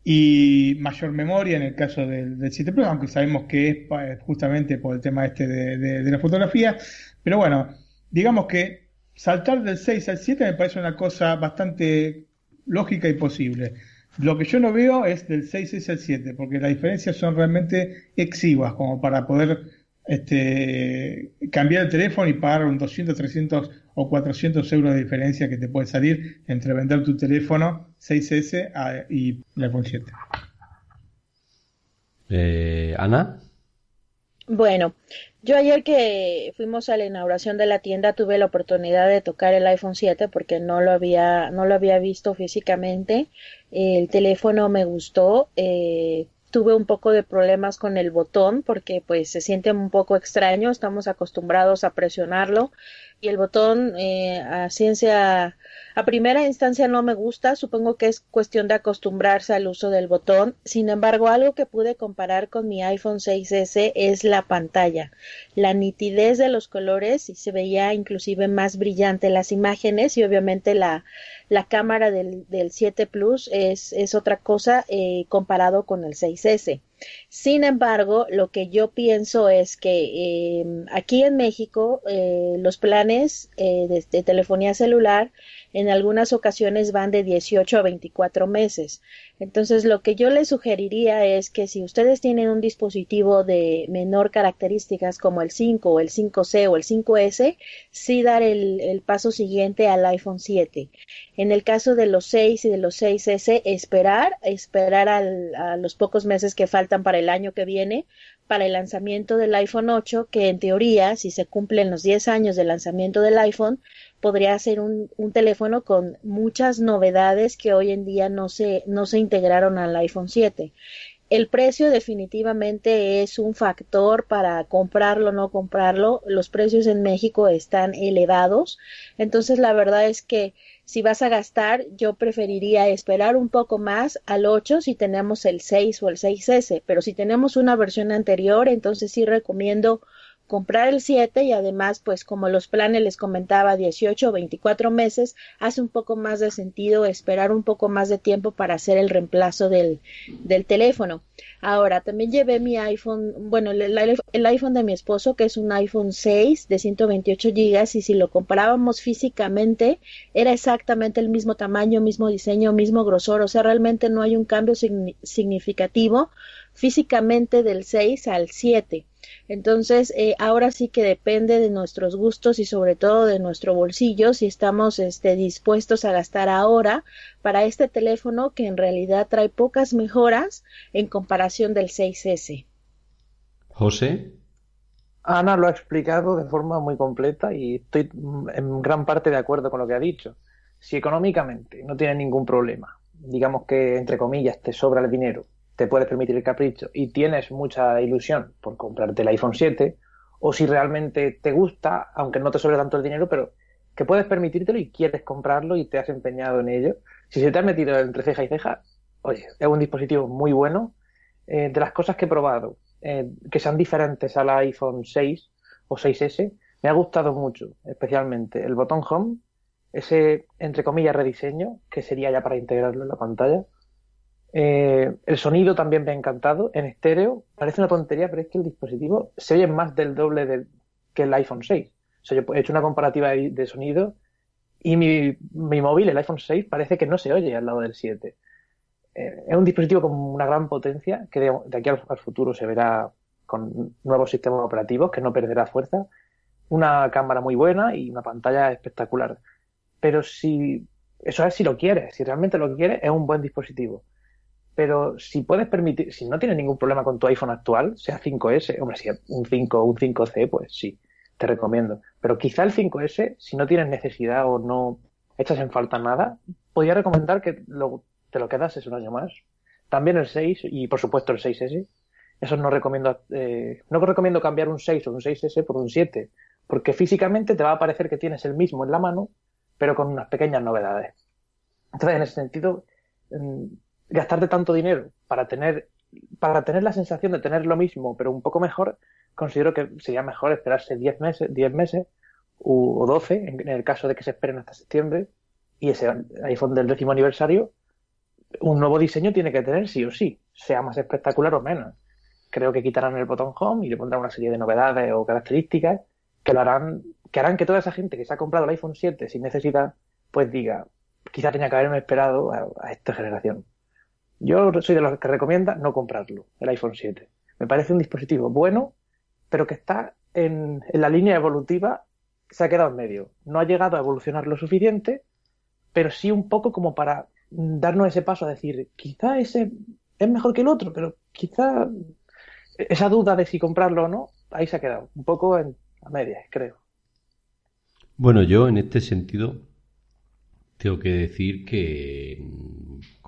y mayor memoria en el caso del, del 7 Plus, aunque sabemos que es justamente por el tema este de, de la fotografía, pero bueno, digamos que saltar del 6 al 7 me parece una cosa bastante lógica y posible. Lo que yo no veo es del 6S al 7, porque las diferencias son realmente exiguas, como para poder este, cambiar el teléfono y pagar un 200, 300 o 400 euros de diferencia que te puede salir entre vender tu teléfono 6S y el iPhone 7. Eh, Ana. Bueno, yo ayer que fuimos a la inauguración de la tienda tuve la oportunidad de tocar el iPhone 7 porque no lo había, no lo había visto físicamente. El teléfono me gustó. Eh, tuve un poco de problemas con el botón porque pues se siente un poco extraño, estamos acostumbrados a presionarlo y el botón eh, a ciencia a primera instancia no me gusta, supongo que es cuestión de acostumbrarse al uso del botón. Sin embargo, algo que pude comparar con mi iPhone 6S es la pantalla, la nitidez de los colores y se veía inclusive más brillante las imágenes y obviamente la, la cámara del, del 7 Plus es, es otra cosa eh, comparado con el 6S. Sin embargo, lo que yo pienso es que eh, aquí en México eh, los planes eh, de, de, telefonía celular en algunas ocasiones van de 18 a 24 meses. Entonces, lo que yo les sugeriría es que si ustedes tienen un dispositivo de menor características como el 5 o el 5C o el 5S, sí dar el, paso siguiente al iPhone 7. En el caso de los 6 y de los 6S, esperar, esperar a los pocos meses que faltan para el año que viene para el lanzamiento del iPhone 8, que en teoría, si se cumplen los 10 años del lanzamiento del iPhone, podría ser un, teléfono con muchas novedades que hoy en día no se, no se integraron al iPhone 7. El precio definitivamente es un factor para comprarlo o no comprarlo. Los precios en México están elevados. Entonces la verdad es que si vas a gastar, yo preferiría esperar un poco más al 8 si tenemos el 6 o el 6S. Pero si tenemos una versión anterior, entonces sí recomiendo comprar el 7 y además, pues como los planes les comentaba, 18 o 24 meses, hace un poco más de sentido esperar un poco más de tiempo para hacer el reemplazo del, del teléfono. Ahora, también llevé mi iPhone, bueno, el, el, iPhone de mi esposo, que es un iPhone 6 de 128 gigas, y si lo comparábamos físicamente, era exactamente el mismo tamaño, mismo diseño, mismo grosor, o sea, realmente no hay un cambio significativo físicamente del 6 al 7. Entonces, eh, ahora sí que depende de nuestros gustos y sobre todo de nuestro bolsillo si estamos este, dispuestos a gastar ahora para este teléfono que en realidad trae pocas mejoras en comparación del 6S. José. Ana lo ha explicado de forma muy completa y estoy en gran parte de acuerdo con lo que ha dicho. Si económicamente no tiene ningún problema, digamos que entre comillas te sobra el dinero te puedes permitir el capricho y tienes mucha ilusión por comprarte el iPhone 7, o si realmente te gusta, aunque no te sobre tanto el dinero, pero que puedes permitírtelo y quieres comprarlo y te has empeñado en ello, si se te ha metido entre ceja y ceja, oye, es un dispositivo muy bueno. Eh, de las cosas que he probado, eh, que sean diferentes al iPhone 6 o 6S, me ha gustado mucho, especialmente el botón Home, ese, entre comillas, rediseño, que sería ya para integrarlo en la pantalla, eh, el sonido también me ha encantado. En estéreo, parece una tontería, pero es que el dispositivo se oye más del doble de, que el iPhone 6. O sea, yo he hecho una comparativa de, de sonido y mi, mi, móvil, el iPhone 6, parece que no se oye al lado del 7. Eh, es un dispositivo con una gran potencia que de, de aquí al, al, futuro se verá con nuevos sistemas operativos que no perderá fuerza. Una cámara muy buena y una pantalla espectacular. Pero si, eso es si lo quieres, si realmente lo quieres, es un buen dispositivo pero si puedes permitir, si no tienes ningún problema con tu iPhone actual, sea 5S, hombre, si un 5 o un 5C, pues sí, te recomiendo. Pero quizá el 5S, si no tienes necesidad o no echas en falta nada, podría recomendar que te lo quedas un año más. También el 6 y por supuesto el 6S. Eso no recomiendo, eh, no recomiendo cambiar un 6 o un 6S por un 7, porque físicamente te va a parecer que tienes el mismo en la mano, pero con unas pequeñas novedades. Entonces, en ese sentido, mm, gastarte tanto dinero para tener, para tener la sensación de tener lo mismo, pero un poco mejor, considero que sería mejor esperarse 10 meses, 10 meses o 12, en el caso de que se esperen hasta septiembre, y ese iPhone del décimo aniversario, un nuevo diseño tiene que tener sí o sí, sea más espectacular o menos. Creo que quitarán el botón home y le pondrán una serie de novedades o características que lo harán, que harán que toda esa gente que se ha comprado el iPhone 7 sin necesidad, pues diga, quizá tenía que haberme esperado a, a esta generación. Yo soy de los que recomienda no comprarlo, el iPhone 7. Me parece un dispositivo bueno, pero que está en, en la línea evolutiva, se ha quedado en medio. No ha llegado a evolucionar lo suficiente, pero sí un poco como para darnos ese paso a decir, quizá ese es mejor que el otro, pero quizá esa duda de si comprarlo o no, ahí se ha quedado, un poco en, a medias, creo. Bueno, yo en este sentido tengo que decir que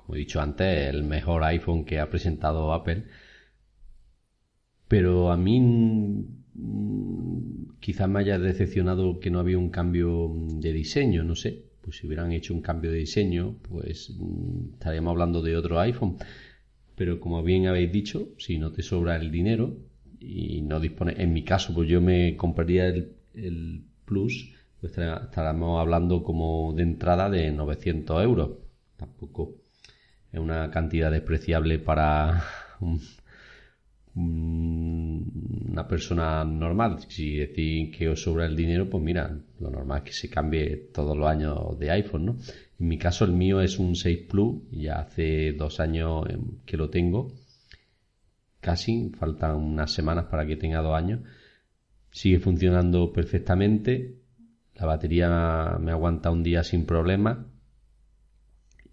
como he dicho antes, el mejor iPhone que ha presentado Apple. Pero a mí mm, quizás me haya decepcionado que no había un cambio de diseño, no sé. Pues si hubieran hecho un cambio de diseño, pues mm, estaríamos hablando de otro iPhone. Pero como bien habéis dicho, si no te sobra el dinero y no dispone, en mi caso, pues yo me compraría el Plus, pues estaríamos hablando como de entrada de 900 euros. Tampoco es una cantidad despreciable para una persona normal. Si decís que os sobra el dinero, pues mira, lo normal es que se cambie todos los años de iPhone, ¿no? En mi caso el mío es un 6 Plus, ya hace dos años em, que lo tengo, casi, faltan unas semanas para que tenga dos años. Sigue funcionando perfectamente, la batería me aguanta un día sin problemas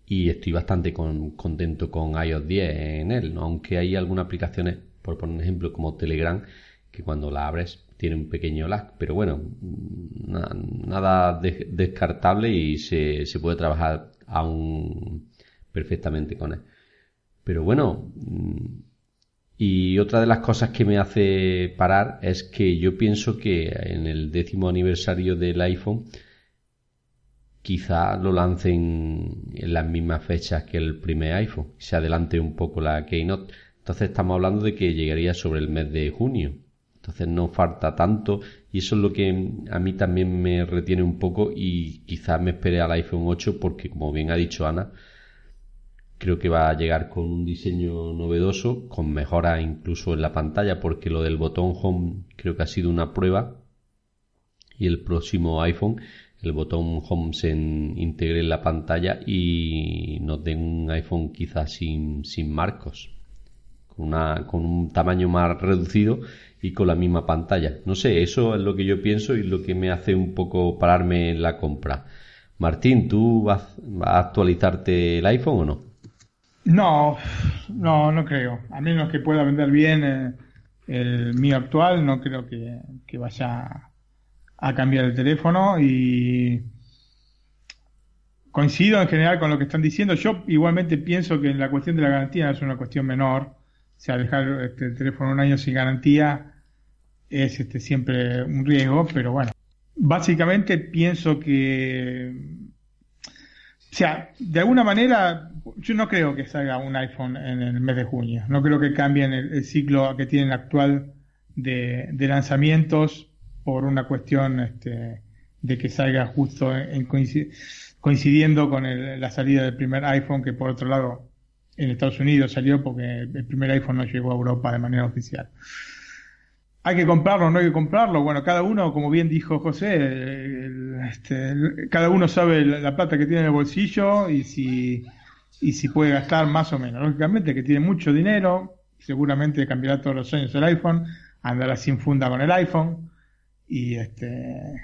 y estoy bastante contento con iOS 10 en él, aunque hay algunas aplicaciones, por poner un ejemplo, como Telegram, que cuando la abres tiene un pequeño lag, pero bueno, nada descartable y se, se, puede trabajar aún perfectamente con él. Pero bueno, mm, y otra de las cosas que me hace parar es que yo pienso que en el décimo aniversario del iPhone quizá lo lancen en las mismas fechas que el primer iPhone, se adelante un poco la Keynote. Entonces estamos hablando de que llegaría sobre el mes de junio. Entonces no falta tanto y eso es lo que a mí también me retiene un poco y quizás me espere al iPhone 8 porque como bien ha dicho Ana, creo que va a llegar con un diseño novedoso, con mejora incluso en la pantalla porque lo del botón home creo que ha sido una prueba y el próximo iPhone el botón Home se integre en la pantalla y nos den un iPhone quizás sin, sin marcos, con, una, con un tamaño más reducido y con la misma pantalla. No sé, eso es lo que yo pienso y lo que me hace un poco pararme en la compra. Martín, ¿tú vas, a actualizarte el iPhone o no? No, no, no creo. A menos que pueda vender bien eh, el mío actual, no creo que, que vaya a cambiar el teléfono y coincido en general con lo que están diciendo. Yo igualmente pienso que en la cuestión de la garantía es una cuestión menor. O sea, dejar este, el teléfono un año sin garantía es este, siempre un riesgo, pero bueno. Básicamente pienso que, o sea, de alguna manera, yo no creo que salga un iPhone en el mes de junio. No creo que cambien el, ciclo que tienen actual de, de lanzamientos por una cuestión este, de que salga justo en, coincidiendo con la salida del primer iPhone, que por otro lado en Estados Unidos salió porque el primer iPhone no llegó a Europa de manera oficial. ¿Hay que comprarlo o no hay que comprarlo? Bueno, cada uno, como bien dijo José, este, cada uno sabe la, plata que tiene en el bolsillo y si, y si puede gastar más o menos. Lógicamente que tiene mucho dinero, seguramente cambiará todos los años el iPhone, andará sin funda con el iPhone y este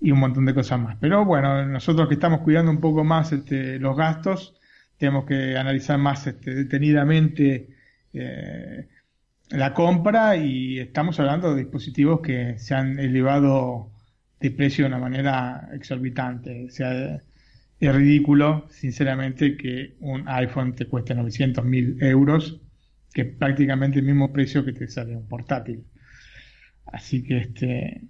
y un montón de cosas más. Pero bueno, nosotros que estamos cuidando un poco más este, los gastos, tenemos que analizar más este, detenidamente eh, la compra y estamos hablando de dispositivos que se han elevado de precio de una manera exorbitante. O sea, es ridículo, sinceramente, que un iPhone te cueste 900 mil euros, que es prácticamente el mismo precio que te sale un portátil. Así que este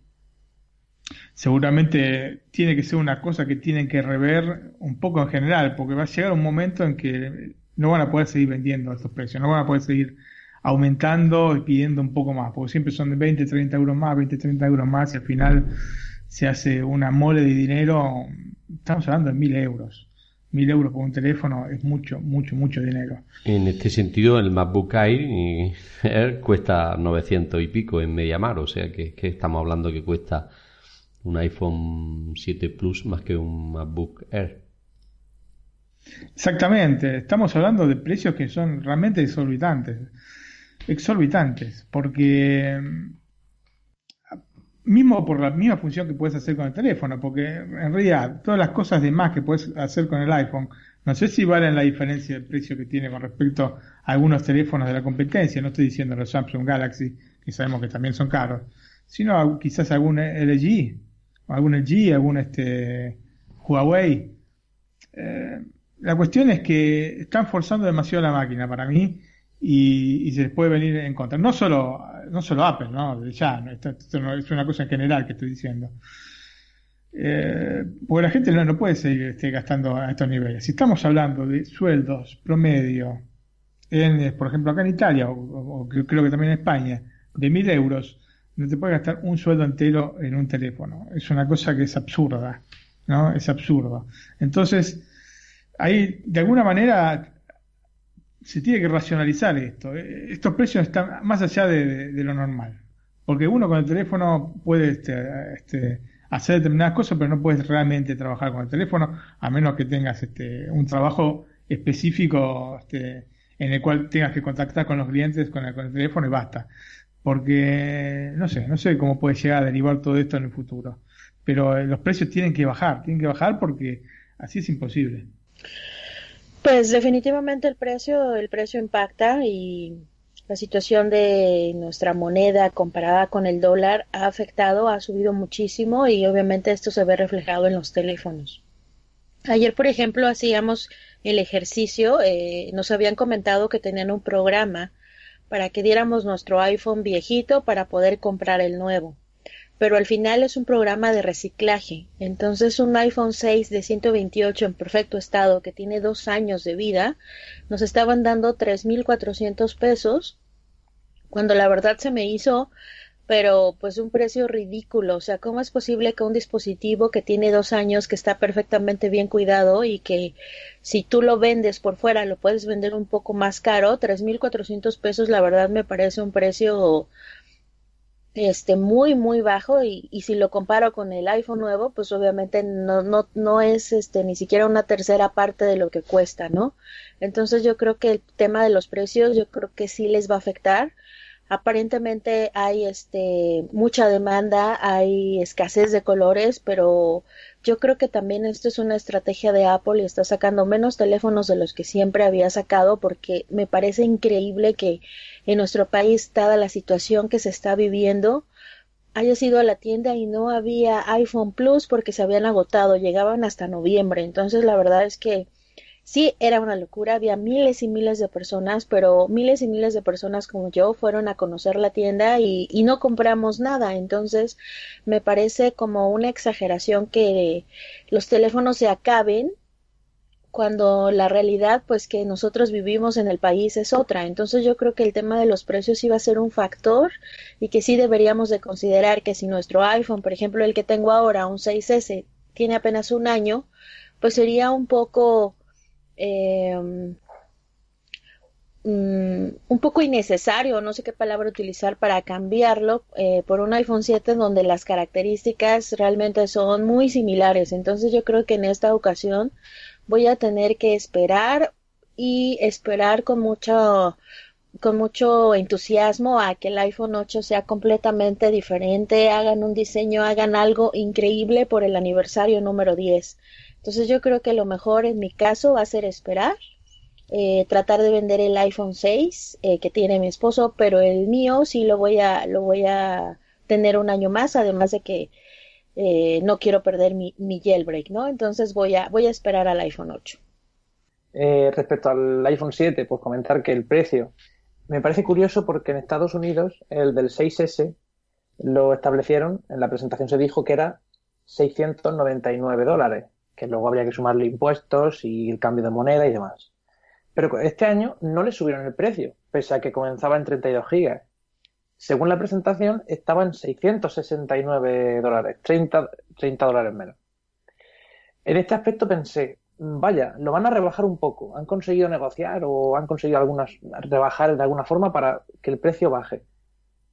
seguramente tiene que ser una cosa que tienen que rever un poco en general, porque va a llegar un momento en que no van a poder seguir vendiendo a estos precios, no van a poder seguir aumentando y pidiendo un poco más, porque siempre son de 20, 30 euros más, 20, 30 euros más y al final se hace una mole de dinero, estamos hablando de mil euros mil euros por un teléfono es mucho, mucho, mucho dinero. En este sentido, el MacBook Air, cuesta 900 y pico en MediaMar, o sea que, estamos hablando que cuesta un iPhone 7 Plus más que un MacBook Air. Exactamente, estamos hablando de precios que son realmente exorbitantes. Exorbitantes, porque mismo por la misma función que puedes hacer con el teléfono, porque en realidad todas las cosas de más que puedes hacer con el iPhone, no sé si valen la diferencia de precio que tiene con respecto a algunos teléfonos de la competencia, no estoy diciendo los Samsung Galaxy, que sabemos que también son caros, sino quizás algún LG, algún LG, algún este Huawei. Eh, la cuestión es que están forzando demasiado la máquina para mí y, se les puede venir en contra. No solo, no solo Apple, ¿no? Ya, esto, no es una cosa en general que estoy diciendo. Eh, porque la gente no, puede seguir este, gastando a estos niveles. Si estamos hablando de sueldos promedio, en, por ejemplo acá en Italia, o, creo que también en España, de mil euros, no te puedes gastar un sueldo entero en un teléfono. Es una cosa que es absurda, ¿no? Es absurdo. Entonces, ahí, de alguna manera, se tiene que racionalizar esto. Eh, estos precios están más allá de, lo normal. Porque uno con el teléfono puede este, este, hacer determinadas cosas, pero no puedes realmente trabajar con el teléfono, a menos que tengas este, un trabajo específico este, en el cual tengas que contactar con los clientes con el, con el teléfono y basta. Porque no sé, no sé cómo puede llegar a derivar todo esto en el futuro. Pero eh, los precios tienen que bajar, tienen que bajar porque así es imposible. Pues definitivamente el precio, el precio impacta y la situación de nuestra moneda comparada con el dólar ha afectado, ha subido muchísimo y obviamente esto se ve reflejado en los teléfonos. Ayer, por ejemplo, hacíamos el ejercicio, eh, nos habían comentado que tenían un programa para que diéramos nuestro iPhone viejito para poder comprar el nuevo pero al final es un programa de reciclaje. Entonces un iPhone 6 de 128 en perfecto estado que tiene dos años de vida nos estaban dando 3.400 pesos cuando la verdad se me hizo pero pues un precio ridículo. O sea, ¿cómo es posible que un dispositivo que tiene dos años, que está perfectamente bien cuidado y que si tú lo vendes por fuera lo puedes vender un poco más caro, 3.400 pesos, la verdad me parece un precio este muy muy bajo y, y, si lo comparo con el iPhone nuevo pues obviamente no no no es este ni siquiera una tercera parte de lo que cuesta no entonces yo creo que el tema de los precios yo creo que sí les va a afectar. Aparentemente hay este mucha demanda hay escasez de colores pero yo creo que también esto es una estrategia de Apple y está sacando menos teléfonos de los que siempre había sacado porque me parece increíble que en nuestro país, dada la situación que se está viviendo, haya sido a la tienda y no había iPhone Plus porque se habían agotado, llegaban hasta noviembre. Entonces, la verdad es que sí era una locura, había miles y miles de personas, pero miles y miles de personas como yo fueron a conocer la tienda y, y no compramos nada. Entonces, me parece como una exageración que los teléfonos se acaben cuando la realidad pues que nosotros vivimos en el país es otra. Entonces yo creo que el tema de los precios iba a ser un factor y que sí deberíamos de considerar que si nuestro iPhone, por ejemplo el que tengo ahora, un 6S, tiene apenas un año, pues sería un poco em, mm, un poco innecesario, no sé qué palabra utilizar para cambiarlo eh, por un iPhone 7 donde las características realmente son muy similares. Entonces yo creo que en esta ocasión voy a tener que esperar y esperar con mucho con mucho entusiasmo a que el iPhone 8 sea completamente diferente, hagan un diseño, hagan algo increíble por el aniversario número 10. Entonces yo creo que lo mejor en mi caso va a ser esperar, eh, tratar de vender el iPhone 6 eh, que tiene mi esposo, pero el mío sí lo voy a lo voy a tener un año más, además de que eh, no quiero perder mi, mi, jailbreak, ¿no? Entonces voy a, voy a esperar al iPhone 8. Eh, respecto al iPhone 7, pues comentar que el precio me parece curioso porque en Estados Unidos el del 6S lo establecieron, en la presentación se dijo que era 699 dólares, que luego habría que sumarle impuestos y el cambio de moneda y demás. Pero este año no le subieron el precio, pese a que comenzaba en 32 gigas según la presentación, estaban 669 dólares, 30, 30 dólares menos. En este aspecto pensé, vaya, lo van a rebajar un poco. Han conseguido negociar o han conseguido algunas, rebajar de alguna forma para que el precio baje.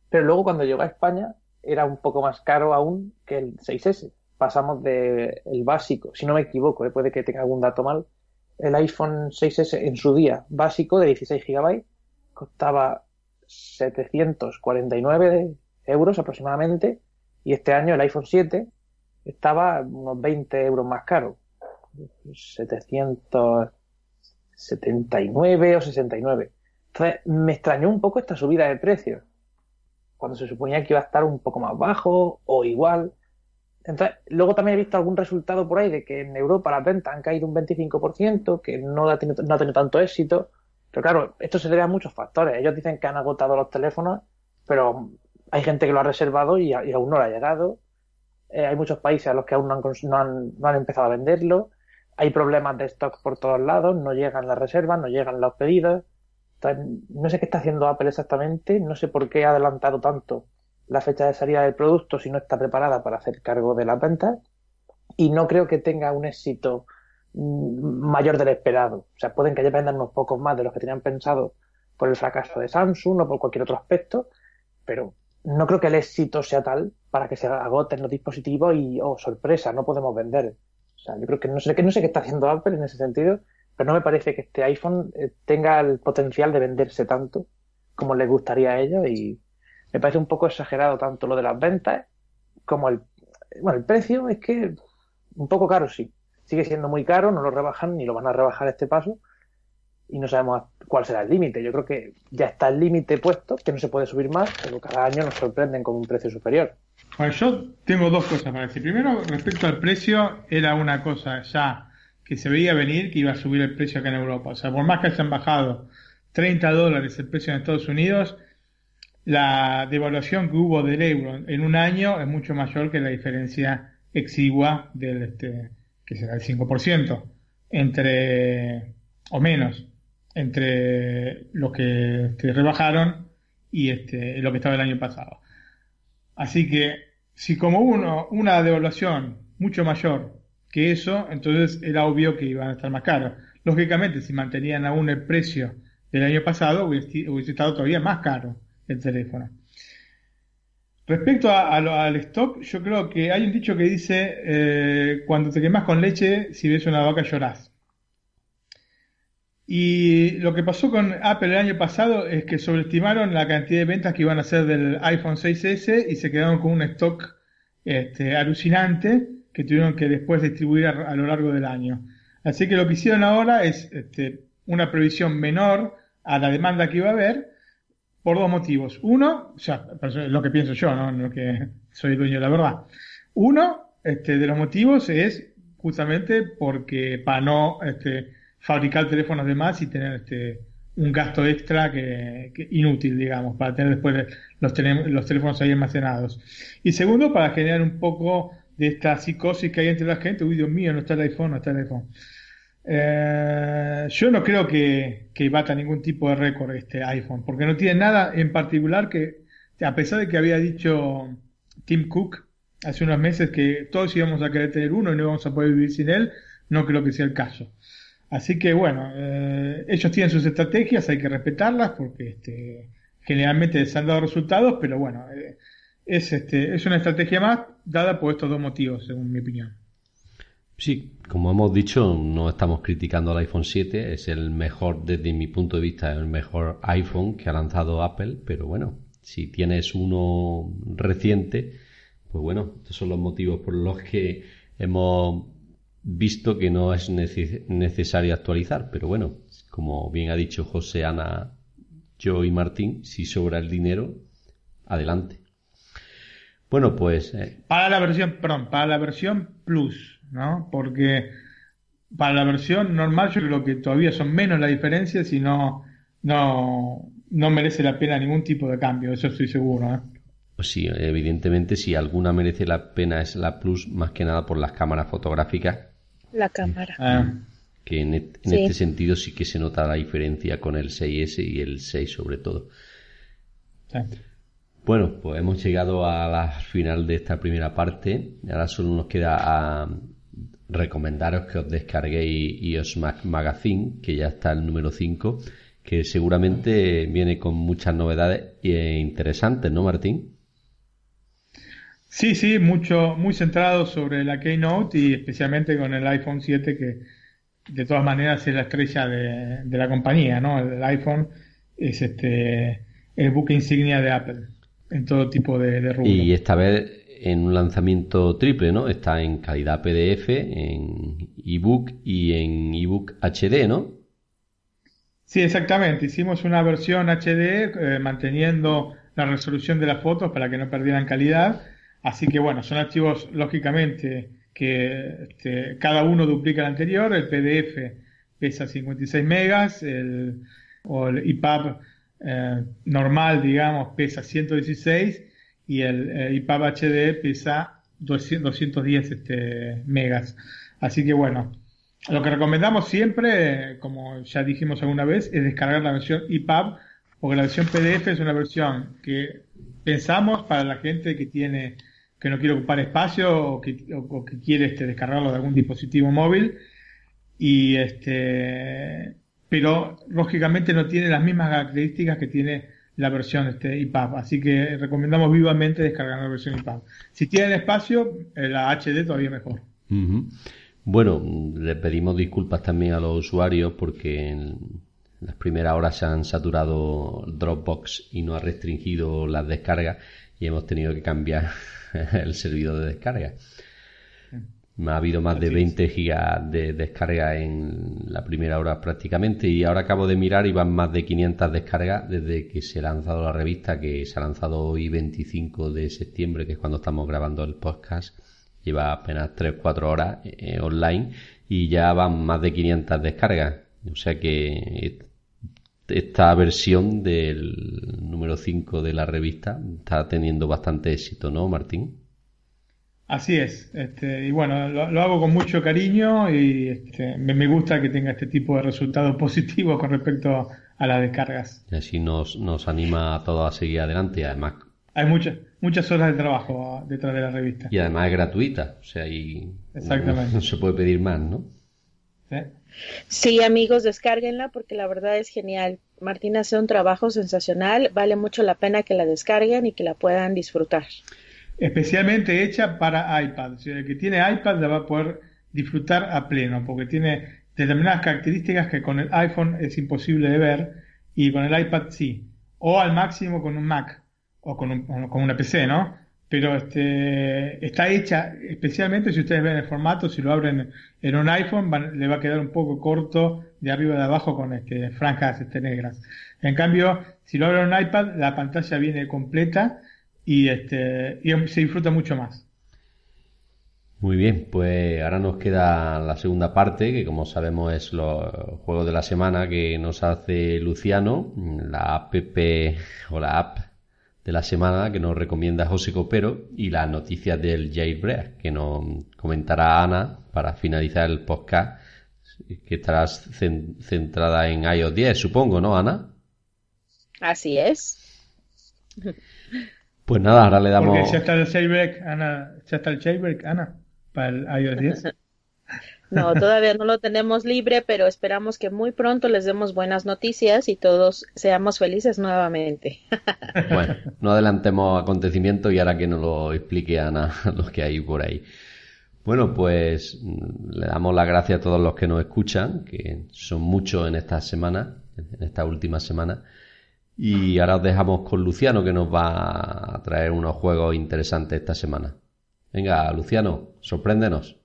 Pero luego cuando llegó a España era un poco más caro aún que el 6S. Pasamos del el básico, si no me equivoco, ¿eh? puede que tenga algún dato mal. El iPhone 6S en su día básico de 16 GB costaba 749 euros aproximadamente y este año el iPhone 7 estaba unos 20 euros más caro. 779 o 69. Entonces me extrañó un poco esta subida de precios. Cuando se suponía que iba a estar un poco más bajo o igual. Entonces, luego también he visto algún resultado por ahí de que en Europa las ventas han caído un 25%, que no ha tenido, tanto éxito. Pero claro, esto se debe a muchos factores. Ellos dicen que han agotado los teléfonos, pero hay gente que lo ha reservado y, aún no lo ha llegado. Eh, hay muchos países a los que aún no han empezado a venderlo. Hay problemas de stock por todos lados, no llegan las reservas, no llegan los pedidos. Entonces, no sé qué está haciendo Apple exactamente, no sé por qué ha adelantado tanto la fecha de salida del producto si no está preparada para hacer cargo de las ventas y no creo que tenga un éxito mayor del esperado. O sea, pueden que ya vendan unos pocos más de los que tenían pensado por el fracaso de Samsung o por cualquier otro aspecto, pero no creo que el éxito sea tal para que se agoten los dispositivos y, oh, sorpresa, no podemos vender. O sea, yo creo que no sé, que no sé qué está haciendo Apple en ese sentido, pero no me parece que este iPhone eh, tenga el potencial de venderse tanto como les gustaría a ellos y me parece un poco exagerado tanto lo de las ventas como el, bueno, el precio es que un poco caro sí. Sigue siendo muy caro, no lo rebajan ni lo van a rebajar este paso y no sabemos cuál será el límite. Yo creo que ya está el límite puesto, que no se puede subir más, pero cada año nos sorprenden con un precio superior. Bueno, yo tengo dos cosas para decir. Primero, respecto al precio, era una cosa ya que se veía venir que iba a subir el precio acá en Europa. O sea, por más que hayan bajado 30 dólares el precio en Estados Unidos, la devaluación que hubo del euro en un año es mucho mayor que la diferencia exigua del, este, que será el 5%, entre, o menos, entre lo que, rebajaron y este, lo que estaba el año pasado. Así que, si como uno, una devaluación mucho mayor que eso, entonces era obvio que iban a estar más caros. Lógicamente, si mantenían aún el precio del año pasado, hubiese estado todavía más caro el teléfono. Respecto al stock, yo creo que hay un dicho que dice, eh, cuando te quemas con leche, si ves una vaca llorás. Y lo que pasó con Apple el año pasado es que sobreestimaron la cantidad de ventas que iban a hacer del iPhone 6S y se quedaron con un stock este, alucinante que tuvieron que después distribuir a, lo largo del año. Así que lo que hicieron ahora es este, una previsión menor a la demanda que iba a haber por dos motivos. Uno, sea, lo que pienso yo, ¿no? Lo que soy dueño de la verdad. Uno, este, de los motivos es justamente porque para no este, fabricar teléfonos de más y tener este, un gasto extra que, inútil, digamos, para tener después los, los teléfonos ahí almacenados. Y segundo, para generar un poco de esta psicosis que hay entre la gente. Uy, Dios mío, no está el iPhone, no está el iPhone. Eh, yo no creo que, que bata ningún tipo de récord este iPhone, porque no tiene nada en particular que, a pesar de que había dicho Tim Cook hace unos meses que todos íbamos a querer tener uno y no íbamos a poder vivir sin él, no creo que sea el caso. Así que bueno, eh, ellos tienen sus estrategias, hay que respetarlas porque este, generalmente se han dado resultados, pero bueno, eh, es, este, es una estrategia más dada por estos dos motivos, según mi opinión. Sí, como hemos dicho, no estamos criticando al iPhone 7, es el mejor, desde mi punto de vista, el mejor iPhone que ha lanzado Apple, pero bueno, si tienes uno reciente, pues bueno, estos son los motivos por los que hemos visto que no es necesario actualizar, pero bueno, como bien ha dicho José, Ana, yo y Martín, si sobra el dinero, adelante. Bueno, pues... Eh, para la versión, perdón, para la versión Plus, ¿no? Porque para la versión normal yo creo que todavía son menos la diferencia, si no, no, merece la pena ningún tipo de cambio, eso estoy seguro. ¿eh? Pues sí, evidentemente si alguna merece la pena es la Plus, más que nada por las cámaras fotográficas. La cámara. Ah. Que en, este sentido sí que se nota la diferencia con el 6S y el 6 sobre todo. Bueno, pues hemos llegado a la final de esta primera parte. Ahora solo nos queda a recomendaros que os descarguéis iOS Mac Magazine, que ya está el número 5, que seguramente viene con muchas novedades e interesantes, ¿no, Martín? Sí, sí, mucho, muy centrado sobre la Keynote y especialmente con el iPhone 7 que de todas maneras es la estrella de, de la compañía, ¿no? El iPhone es este el buque insignia de Apple en todo tipo de, de Y esta vez en un lanzamiento triple, ¿no? Está en calidad PDF, en ebook y en ebook HD, ¿no? Sí, exactamente. Hicimos una versión HD eh, manteniendo la resolución de las fotos para que no perdieran calidad. Así que bueno, son archivos lógicamente que este, cada uno duplica el anterior, el PDF pesa 56 megas, el, o el EPUB eh, normal, digamos, pesa 116 y el eh, EPUB HD pesa 210 este, megas. Así que bueno, lo que recomendamos siempre, como ya dijimos alguna vez, es descargar la versión EPUB, porque la versión PDF es una versión que pensamos para la gente que tiene que no quiere ocupar espacio o que, quiere este, descargarlo de algún dispositivo móvil y este pero lógicamente no tiene las mismas características que tiene la versión este EPUB, así que recomendamos vivamente descargar la versión EPUB. Si tienen espacio, eh, la HD todavía mejor. Bueno, le pedimos disculpas también a los usuarios porque en las primeras horas se han saturado Dropbox y no ha restringido las descargas y hemos tenido que cambiar el servidor de descarga. Ha habido más de 20 gigas de descarga en la primera hora prácticamente y ahora acabo de mirar y van más de 500 descargas desde que se ha lanzado la revista, que se ha lanzado hoy 25 de septiembre, que es cuando estamos grabando el podcast. Lleva apenas 3-4 horas eh, online y ya van más de 500 descargas. O sea que esta versión del número 5 de la revista está teniendo bastante éxito, ¿no, Martín? Así es, este, y bueno, lo, hago con mucho cariño y este, me, gusta que tenga este tipo de resultados positivos con respecto a las descargas. Y así nos, nos anima a todos a seguir adelante y además... Hay muchas muchas horas de trabajo detrás de la revista. Y además es gratuita, o sea, y Exactamente. no se puede pedir más, ¿no? ¿Sí? Sí, amigos, descárguenla porque la verdad es genial. Martín hace un trabajo sensacional, vale mucho la pena que la descarguen y que la puedan disfrutar. Especialmente hecha para iPad. Si el que tiene iPad la va a poder disfrutar a pleno porque tiene determinadas características que con el iPhone es imposible de ver y con el iPad sí. O al máximo con un Mac o con, con una PC, ¿no? pero este, está hecha especialmente si ustedes ven el formato, si lo abren en un iPhone le va a quedar un poco corto de arriba de abajo con este, franjas este, negras. En cambio, si lo abren en un iPad, la pantalla viene completa y, este, y se disfruta mucho más. Muy bien, pues ahora nos queda la segunda parte, que como sabemos es los juegos de la semana que nos hace Luciano, la app o la app de la semana que nos recomienda José Copero y las noticias del jailbreak que nos comentará Ana para finalizar el podcast que estarás centrada en iOS 10, supongo, ¿no, Ana? Así es. Pues nada, ahora le damos... Porque ya está el jailbreak, Ana, ya está el jailbreak, Ana, para el iOS 10. No, todavía no lo tenemos libre, pero esperamos que muy pronto les demos buenas noticias y todos seamos felices nuevamente. Bueno, no adelantemos acontecimientos y ahora que nos lo explique Ana lo que hay por ahí. Bueno, pues mm, le damos las gracias a todos los que nos escuchan, que son muchos en esta semana, en esta última semana. Y ahora os dejamos con Luciano que nos va a traer unos juegos interesantes esta semana. Venga, Luciano, sorpréndenos.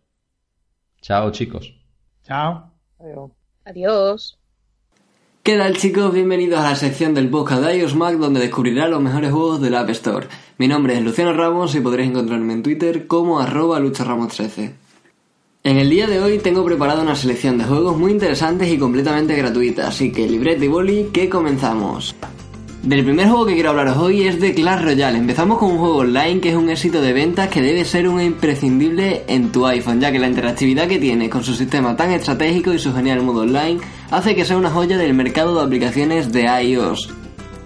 Chao, chicos. Chao. Adiós. ¿Qué tal chicos? Bienvenidos a la sección del podcast de iOS Mac donde descubrirá los mejores juegos del App Store. Mi nombre es Luciano Ramos y podréis encontrarme en Twitter como arroba lucharamos13. En el día de hoy tengo preparada una selección de juegos muy interesantes y completamente gratuitas, así que librete y boli, que comenzamos. Del primer juego que quiero hablaros hoy es de Clash Royale. Empezamos con un juego online que es un éxito de ventas que debe ser un imprescindible en tu iPhone, ya que la interactividad que tiene con su sistema tan estratégico y su genial modo online hace que sea una joya del mercado de aplicaciones de iOS.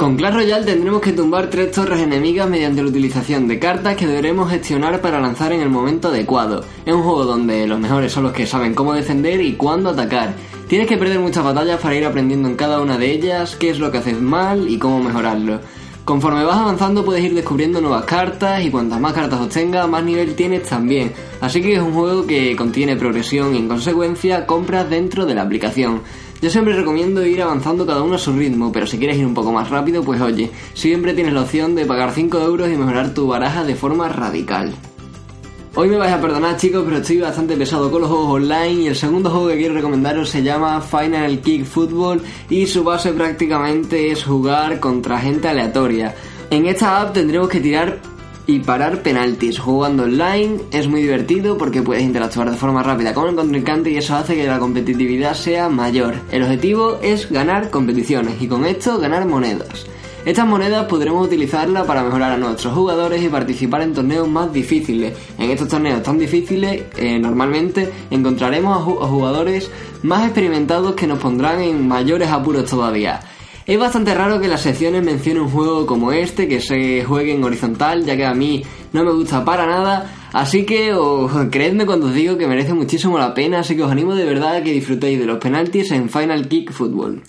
Con Clash Royale tendremos que tumbar tres torres enemigas mediante la utilización de cartas que deberemos gestionar para lanzar en el momento adecuado. Es un juego donde los mejores son los que saben cómo defender y cuándo atacar Tienes que perder muchas batallas para ir aprendiendo en cada una de ellas qué es lo que haces mal y cómo mejorarlo. Conforme vas avanzando puedes ir descubriendo nuevas cartas y cuantas más cartas obtengas más nivel tienes también. Así que es un juego que contiene progresión y en consecuencia compras dentro de la aplicación. Yo siempre recomiendo ir avanzando cada uno a su ritmo, pero si quieres ir un poco más rápido, pues oye, siempre tienes la opción de pagar 5 euros y mejorar tu baraja de forma radical. Hoy me vais a perdonar chicos, pero estoy bastante pesado con los juegos online y el segundo juego que quiero recomendaros se llama Final Kick Football y su base prácticamente es jugar contra gente aleatoria. En esta app tendremos que tirar y parar penaltis. Jugando online es muy divertido porque puedes interactuar de forma rápida con el contrincante y eso hace que la competitividad sea mayor. El objetivo es ganar competiciones y con esto ganar monedas. Estas monedas podremos utilizarlas para mejorar a nuestros jugadores y participar en torneos más difíciles. En estos torneos tan difíciles, eh, normalmente encontraremos a jugadores más experimentados que nos pondrán en mayores apuros todavía. Es bastante raro que las secciones mencionen un juego como este, que se juegue en horizontal, ya que a mí no me gusta para nada, así que creedme cuando os digo que merece muchísimo la pena, así que os animo de verdad a que disfrutéis de los penaltis en Final Kick Football.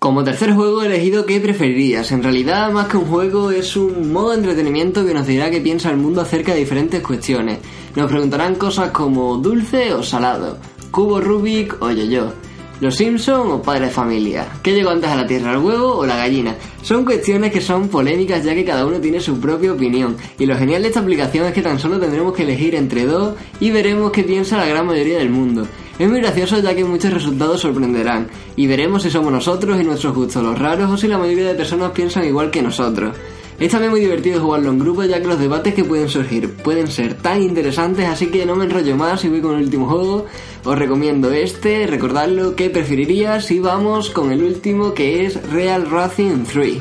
Como tercer juego he elegido qué preferirías. En realidad, más que un juego, es un modo de entretenimiento que nos dirá qué piensa el mundo acerca de diferentes cuestiones. Nos preguntarán cosas como dulce o salado, cubo Rubik o yo-yo. ¿Los Simpson o padre de familia? ¿Qué llegó antes a la tierra, el huevo o la gallina? Son cuestiones que son polémicas ya que cada uno tiene su propia opinión. Y lo genial de esta aplicación es que tan solo tendremos que elegir entre dos y veremos qué piensa la gran mayoría del mundo. Es muy gracioso ya que muchos resultados sorprenderán y veremos si somos nosotros y nuestros gustos los raros o si la mayoría de personas piensan igual que nosotros. Es también muy divertido jugarlo en grupo ya que los debates que pueden surgir pueden ser tan interesantes, así que no me enrollo más y voy con el último juego. Os recomiendo este, recordadlo que preferirías y vamos con el último que es Real Racing 3.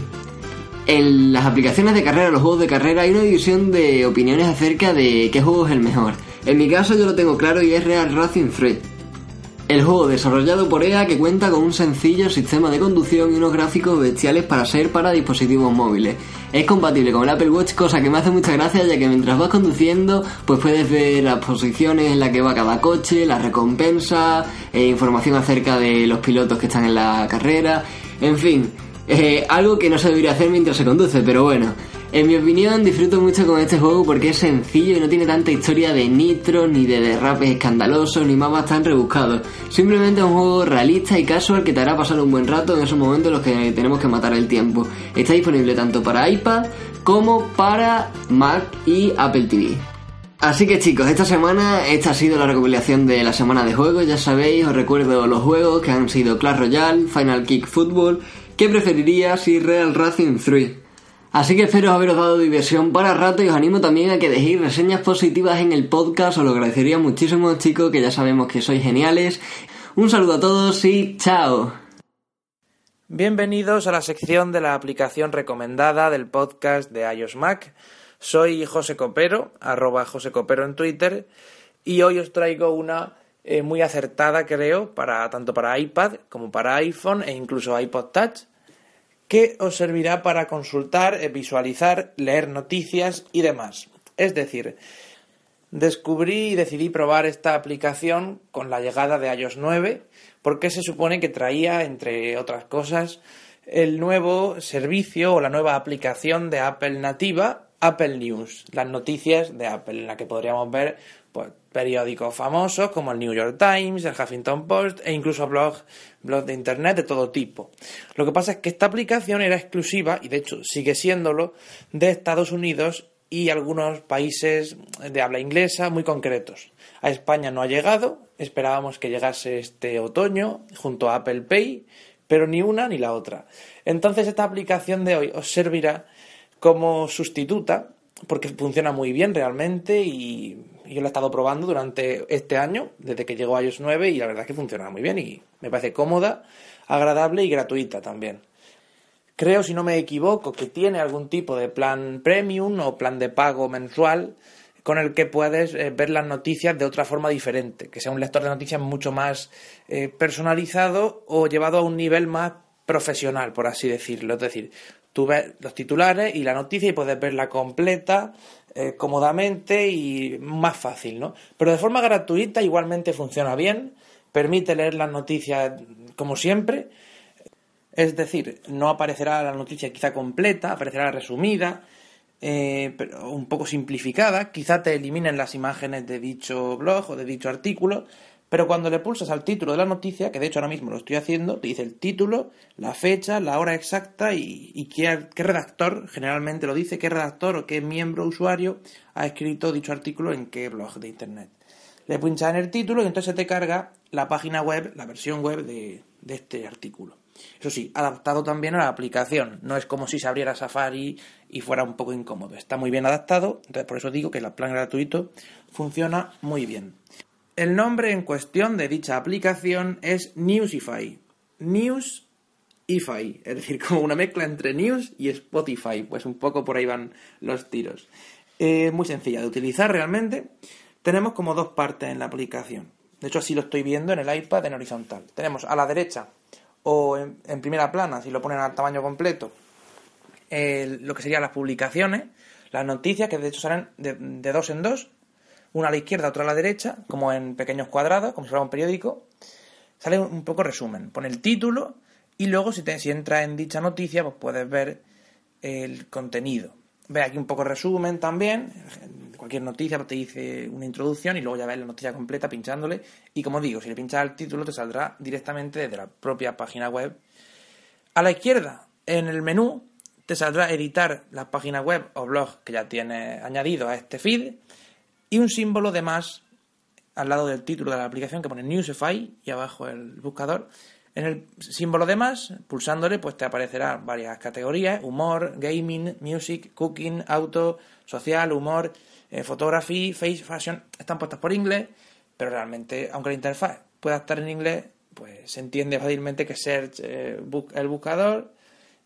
En las aplicaciones de carrera, los juegos de carrera, hay una división de opiniones acerca de qué juego es el mejor. En mi caso yo lo tengo claro y es Real Racing 3. El juego desarrollado por EA que cuenta con un sencillo sistema de conducción y unos gráficos bestiales para ser para dispositivos móviles. Es compatible con el Apple Watch, cosa que me hace mucha gracia ya que mientras vas conduciendo pues puedes ver las posiciones en las que va cada coche, la recompensa, e información acerca de los pilotos que están en la carrera, en fin, eh, algo que no se debería hacer mientras se conduce, pero bueno. En mi opinión, disfruto mucho con este juego porque es sencillo y no tiene tanta historia de nitro, ni de derrapes escandalosos, ni mapas tan rebuscados. Simplemente es un juego realista y casual que te hará pasar un buen rato en esos momentos en los que tenemos que matar el tiempo. Está disponible tanto para iPad como para Mac y Apple TV. Así que chicos, esta semana esta ha sido la recopilación de la semana de juegos, ya sabéis, os recuerdo los juegos que han sido Clash Royale, Final Kick Football, ¿qué preferirías y Real Racing 3? Así que espero haberos dado diversión para rato y os animo también a que dejéis reseñas positivas en el podcast, os lo agradecería muchísimo chicos, que ya sabemos que sois geniales. Un saludo a todos y chao. Bienvenidos a la sección de la aplicación recomendada del podcast de iOS Mac. Soy José Copero, arroba José Copero en Twitter, y hoy os traigo una eh, muy acertada, creo, para tanto para iPad como para iPhone e incluso iPod Touch que os servirá para consultar, eh, visualizar, leer noticias y demás. Es decir, descubrí y decidí probar esta aplicación con la llegada de iOS 9 porque se supone que traía, entre otras cosas, el nuevo servicio o la nueva aplicación de Apple nativa, Apple News, las noticias de Apple, en la que podríamos ver periódicos famosos como el New York Times, el Huffington Post e incluso blogs, de Internet de todo tipo. Lo que pasa es que esta aplicación era exclusiva, y de hecho sigue siéndolo, de Estados Unidos y algunos países de habla inglesa muy concretos. A España no ha llegado, esperábamos que llegase este otoño junto a Apple Pay, pero ni una ni la otra. Entonces esta aplicación de hoy os servirá como sustituta porque funciona muy bien realmente y yo lo he estado probando durante este año, desde que llegó iOS 9 y la verdad es que funciona muy bien y me parece cómoda, agradable y gratuita también. Creo, si no me equivoco, que tiene algún tipo de plan premium o plan de pago mensual con el que puedes eh, ver las noticias de otra forma diferente, que sea un lector de noticias mucho más eh, personalizado o llevado a un nivel más profesional, por así decirlo. Es decir, Tú ves los titulares y la noticia y puedes verla completa, eh, cómodamente y más fácil, ¿no? Pero de forma gratuita igualmente funciona bien, permite leer las noticias como siempre, es decir, no aparecerá la noticia quizá completa, aparecerá resumida, eh, pero un poco simplificada, quizá te eliminen las imágenes de dicho blog o de dicho artículo, pero cuando le pulsas al título de la noticia, que de hecho ahora mismo lo estoy haciendo, te dice el título, la fecha, la hora exacta y, qué, redactor, generalmente lo dice, qué redactor o qué miembro usuario ha escrito dicho artículo en qué blog de internet. Le pinchas en el título y entonces te carga la página web, la versión web de, de este artículo. Eso sí, adaptado también a la aplicación. No es como si se abriera Safari y fuera un poco incómodo. Está muy bien adaptado, entonces por eso digo que el plan gratuito funciona muy bien. El nombre en cuestión de dicha aplicación es Newsify. Newsify, es decir, como una mezcla entre News y Spotify. Pues un poco por ahí van los tiros. Es muy sencilla de utilizar realmente. Tenemos como dos partes en la aplicación. De hecho, así lo estoy viendo en el iPad en horizontal. Tenemos a la derecha o en, primera plana, si lo ponen al tamaño completo, lo que serían las publicaciones, las noticias, que de hecho salen de, dos en dos, una a la izquierda, otra a la derecha, como en pequeños cuadrados, como si fuera un periódico. Sale un poco resumen. Pone el título y luego si, te, si entras en dicha noticia, pues puedes ver el contenido. Ve aquí un poco resumen también, cualquier noticia te dice una introducción y luego ya ves la noticia completa pinchándole. Y como digo, si le pinchas el título te saldrá directamente desde la propia página web. A la izquierda, en el menú, te saldrá editar la página web o blog que ya tienes añadido a este feed y un símbolo de más al lado del título de la aplicación que pone Newsify y abajo el buscador en el símbolo de más, pulsándole, pues te aparecerán varias categorías, humor, gaming, music, cooking, auto, social, humor, eh, photography, face, fashion, están puestas por inglés, pero realmente, aunque la interfaz pueda estar en inglés, pues se entiende fácilmente que search eh, el buscador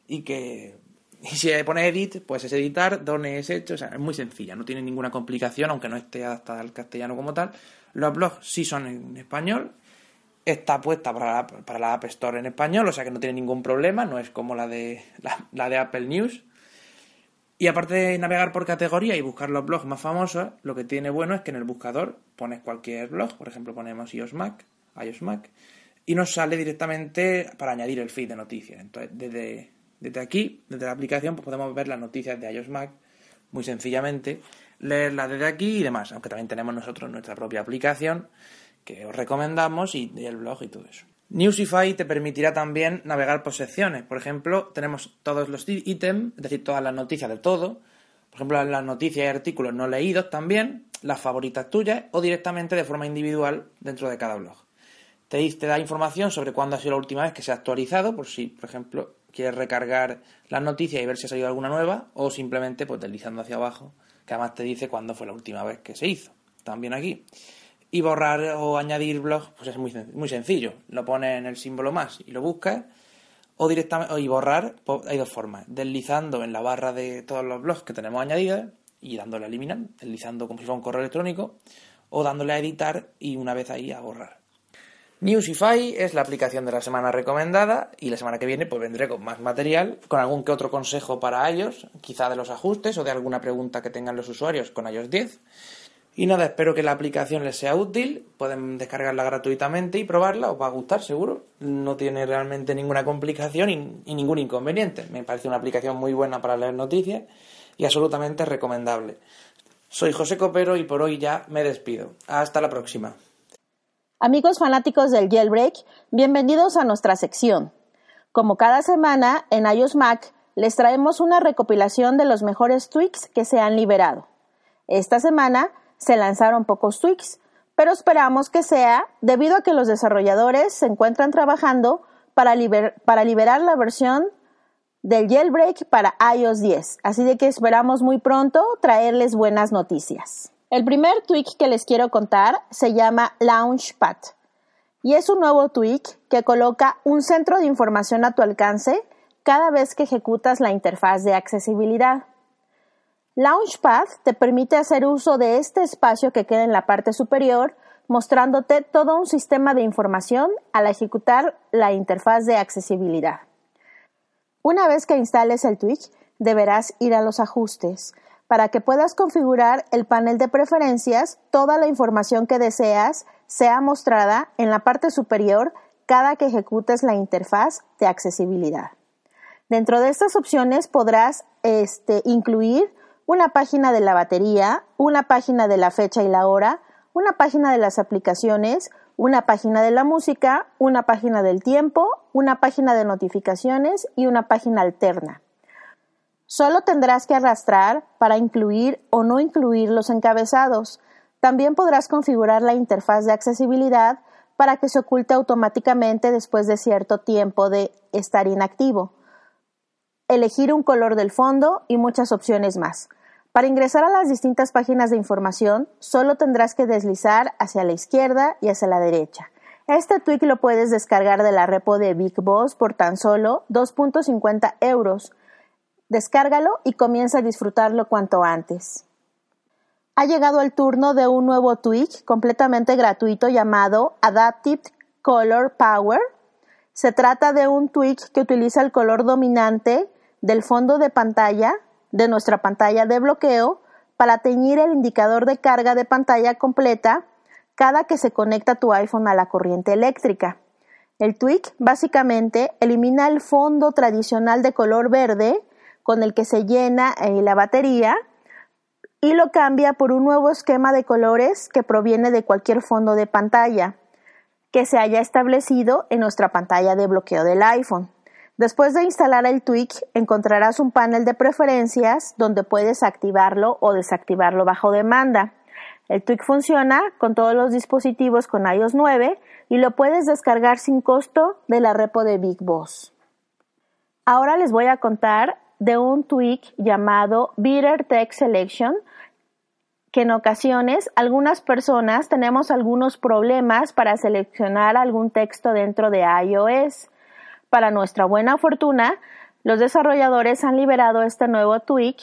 y que y si pone edit, pues es editar, donde es hecho, o sea, es muy sencilla, no tiene ninguna complicación, aunque no esté adaptada al castellano como tal. Los blogs sí son en español, está puesta para la, para la App Store en español, o sea que no tiene ningún problema, no es como la de, la, de Apple News. Y aparte de navegar por categoría y buscar los blogs más famosos, lo que tiene bueno es que en el buscador pones cualquier blog, por ejemplo ponemos iOS Mac, iOS Mac, y nos sale directamente para añadir el feed de noticias. Entonces, desde, desde aquí, desde la aplicación, pues podemos ver las noticias de iOS Mac muy sencillamente, leerlas desde aquí y demás, aunque también tenemos nosotros nuestra propia aplicación que os recomendamos y, el blog y todo eso. Newsify te permitirá también navegar por secciones. Por ejemplo, tenemos todos los ítems, es decir, todas las noticias de todo. Por ejemplo, las noticias y artículos no leídos también, las favoritas tuyas o directamente de forma individual dentro de cada blog. Te, te da información sobre cuándo ha sido la última vez que se ha actualizado, por si, por ejemplo, quieres recargar las noticias y ver si ha salido alguna nueva, o simplemente pues deslizando hacia abajo, que además te dice cuándo fue la última vez que se hizo. También aquí. Y borrar o añadir blogs, pues es muy, muy sencillo. Lo pones en el símbolo más y lo buscas. O directamente, y borrar, pues hay dos formas. Deslizando en la barra de todos los blogs que tenemos añadidos y dándole a eliminar, deslizando como si fuera un correo electrónico, o dándole a editar y una vez ahí a borrar. Newsify es la aplicación de la semana recomendada y la semana que viene pues vendré con más material, con algún que otro consejo para ellos, quizá de los ajustes o de alguna pregunta que tengan los usuarios con iOS 10. Y nada, espero que la aplicación les sea útil. Pueden descargarla gratuitamente y probarla. Os va a gustar, seguro. No tiene realmente ninguna complicación y, ningún inconveniente. Me parece una aplicación muy buena para leer noticias y absolutamente recomendable. Soy José Copero y por hoy ya me despido. Hasta la próxima. Amigos fanáticos del jailbreak, bienvenidos a nuestra sección. Como cada semana, en iOS Mac les traemos una recopilación de los mejores tweaks que se han liberado. Esta semana se lanzaron pocos tweaks, pero esperamos que sea debido a que los desarrolladores se encuentran trabajando para, para liberar la versión del jailbreak para iOS 10, así de que esperamos muy pronto traerles buenas noticias. El primer tweak que les quiero contar se llama Launchpad y es un nuevo tweak que coloca un centro de información a tu alcance cada vez que ejecutas la interfaz de accesibilidad. Launchpad te permite hacer uso de este espacio que queda en la parte superior, mostrándote todo un sistema de información al ejecutar la interfaz de accesibilidad. Una vez que instales el Twitch, deberás ir a los ajustes para que puedas configurar el panel de preferencias, toda la información que deseas sea mostrada en la parte superior cada que ejecutes la interfaz de accesibilidad. Dentro de estas opciones podrás este, incluir una página de la batería, una página de la fecha y la hora, una página de las aplicaciones, una página de la música, una página del tiempo, una página de notificaciones y una página alterna. Solo tendrás que arrastrar para incluir o no incluir los encabezados. También podrás configurar la interfaz de accesibilidad para que se oculte automáticamente después de cierto tiempo de estar inactivo. Elegir un color del fondo y muchas opciones más. Para ingresar a las distintas páginas de información, solo tendrás que deslizar hacia la izquierda y hacia la derecha. Este tweak lo puedes descargar de la repo de Big Boss por tan solo 2.50 euros. Descárgalo y comienza a disfrutarlo cuanto antes. Ha llegado el turno de un nuevo tweak completamente gratuito llamado Adaptive Color Power. Se trata de un tweak que utiliza el color dominante del fondo de pantalla de nuestra pantalla de bloqueo para teñir el indicador de carga de pantalla completa cada que se conecta tu iPhone a la corriente eléctrica. El tweak básicamente elimina el fondo tradicional de color verde con el que se llena eh, la batería y lo cambia por un nuevo esquema de colores que proviene de cualquier fondo de pantalla que se haya establecido en nuestra pantalla de bloqueo del iPhone. Después de instalar el tweak, encontrarás un panel de preferencias donde puedes activarlo o desactivarlo bajo demanda. El tweak funciona con todos los dispositivos con iOS 9 y lo puedes descargar sin costo de la repo de Big Boss. Ahora les voy a contar de un tweak llamado Bitter Text Selection que en ocasiones algunas personas tenemos algunos problemas para seleccionar algún texto dentro de iOS. Para nuestra buena fortuna, los desarrolladores han liberado este nuevo tweak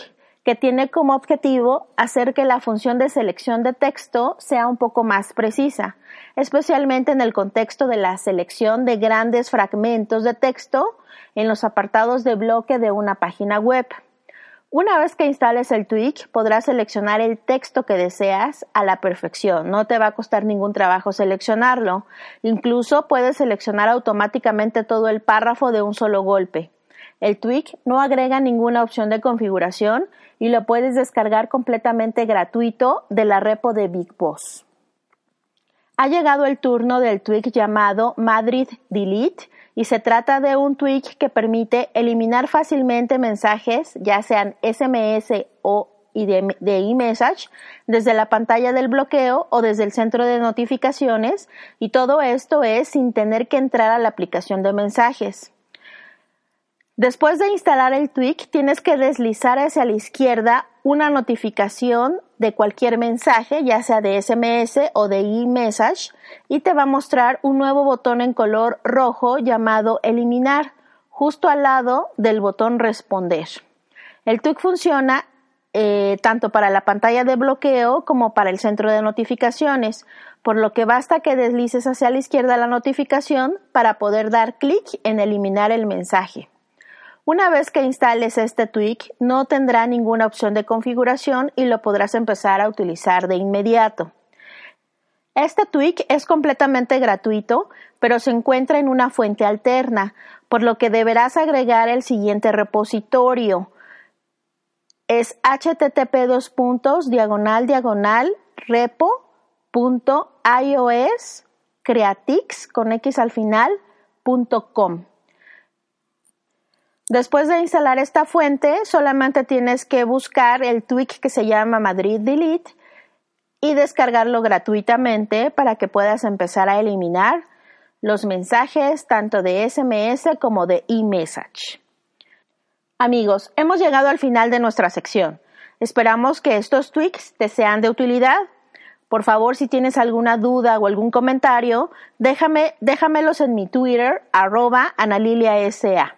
que tiene como objetivo hacer que la función de selección de texto sea un poco más precisa, especialmente en el contexto de la selección de grandes fragmentos de texto en los apartados de bloque de una página web. Una vez que instales el tweak, podrás seleccionar el texto que deseas a la perfección. No te va a costar ningún trabajo seleccionarlo. Incluso puedes seleccionar automáticamente todo el párrafo de un solo golpe. El tweak no agrega ninguna opción de configuración y lo puedes descargar completamente gratuito de la repo de Big Boss. Ha llegado el turno del tweak llamado Madrid Delete y se trata de un tweak que permite eliminar fácilmente mensajes, ya sean SMS o de, eMessage, desde la pantalla del bloqueo o desde el centro de notificaciones y todo esto es sin tener que entrar a la aplicación de mensajes. Después de instalar el tweak, tienes que deslizar hacia la izquierda una notificación de cualquier mensaje, ya sea de SMS o de eMessage, y te va a mostrar un nuevo botón en color rojo llamado Eliminar, justo al lado del botón Responder. El tweak funciona eh, tanto para la pantalla de bloqueo como para el centro de notificaciones, por lo que basta que deslices hacia la izquierda la notificación para poder dar clic en eliminar el mensaje. Una vez que instales este tweak, no tendrá ninguna opción de configuración y lo podrás empezar a utilizar de inmediato. Este tweak es completamente gratuito, pero se encuentra en una fuente alterna, por lo que deberás agregar el siguiente repositorio. Es http diagonal diagonal repo.ios creatix con x al Después de instalar esta fuente, solamente tienes que buscar el tweak que se llama Madrid Delete y descargarlo gratuitamente para que puedas empezar a eliminar los mensajes tanto de SMS como de eMessage. Amigos, hemos llegado al final de nuestra sección. Esperamos que estos tweaks te sean de utilidad. Por favor, si tienes alguna duda o algún comentario, déjame, déjamelos en mi Twitter, arroba analiliasa.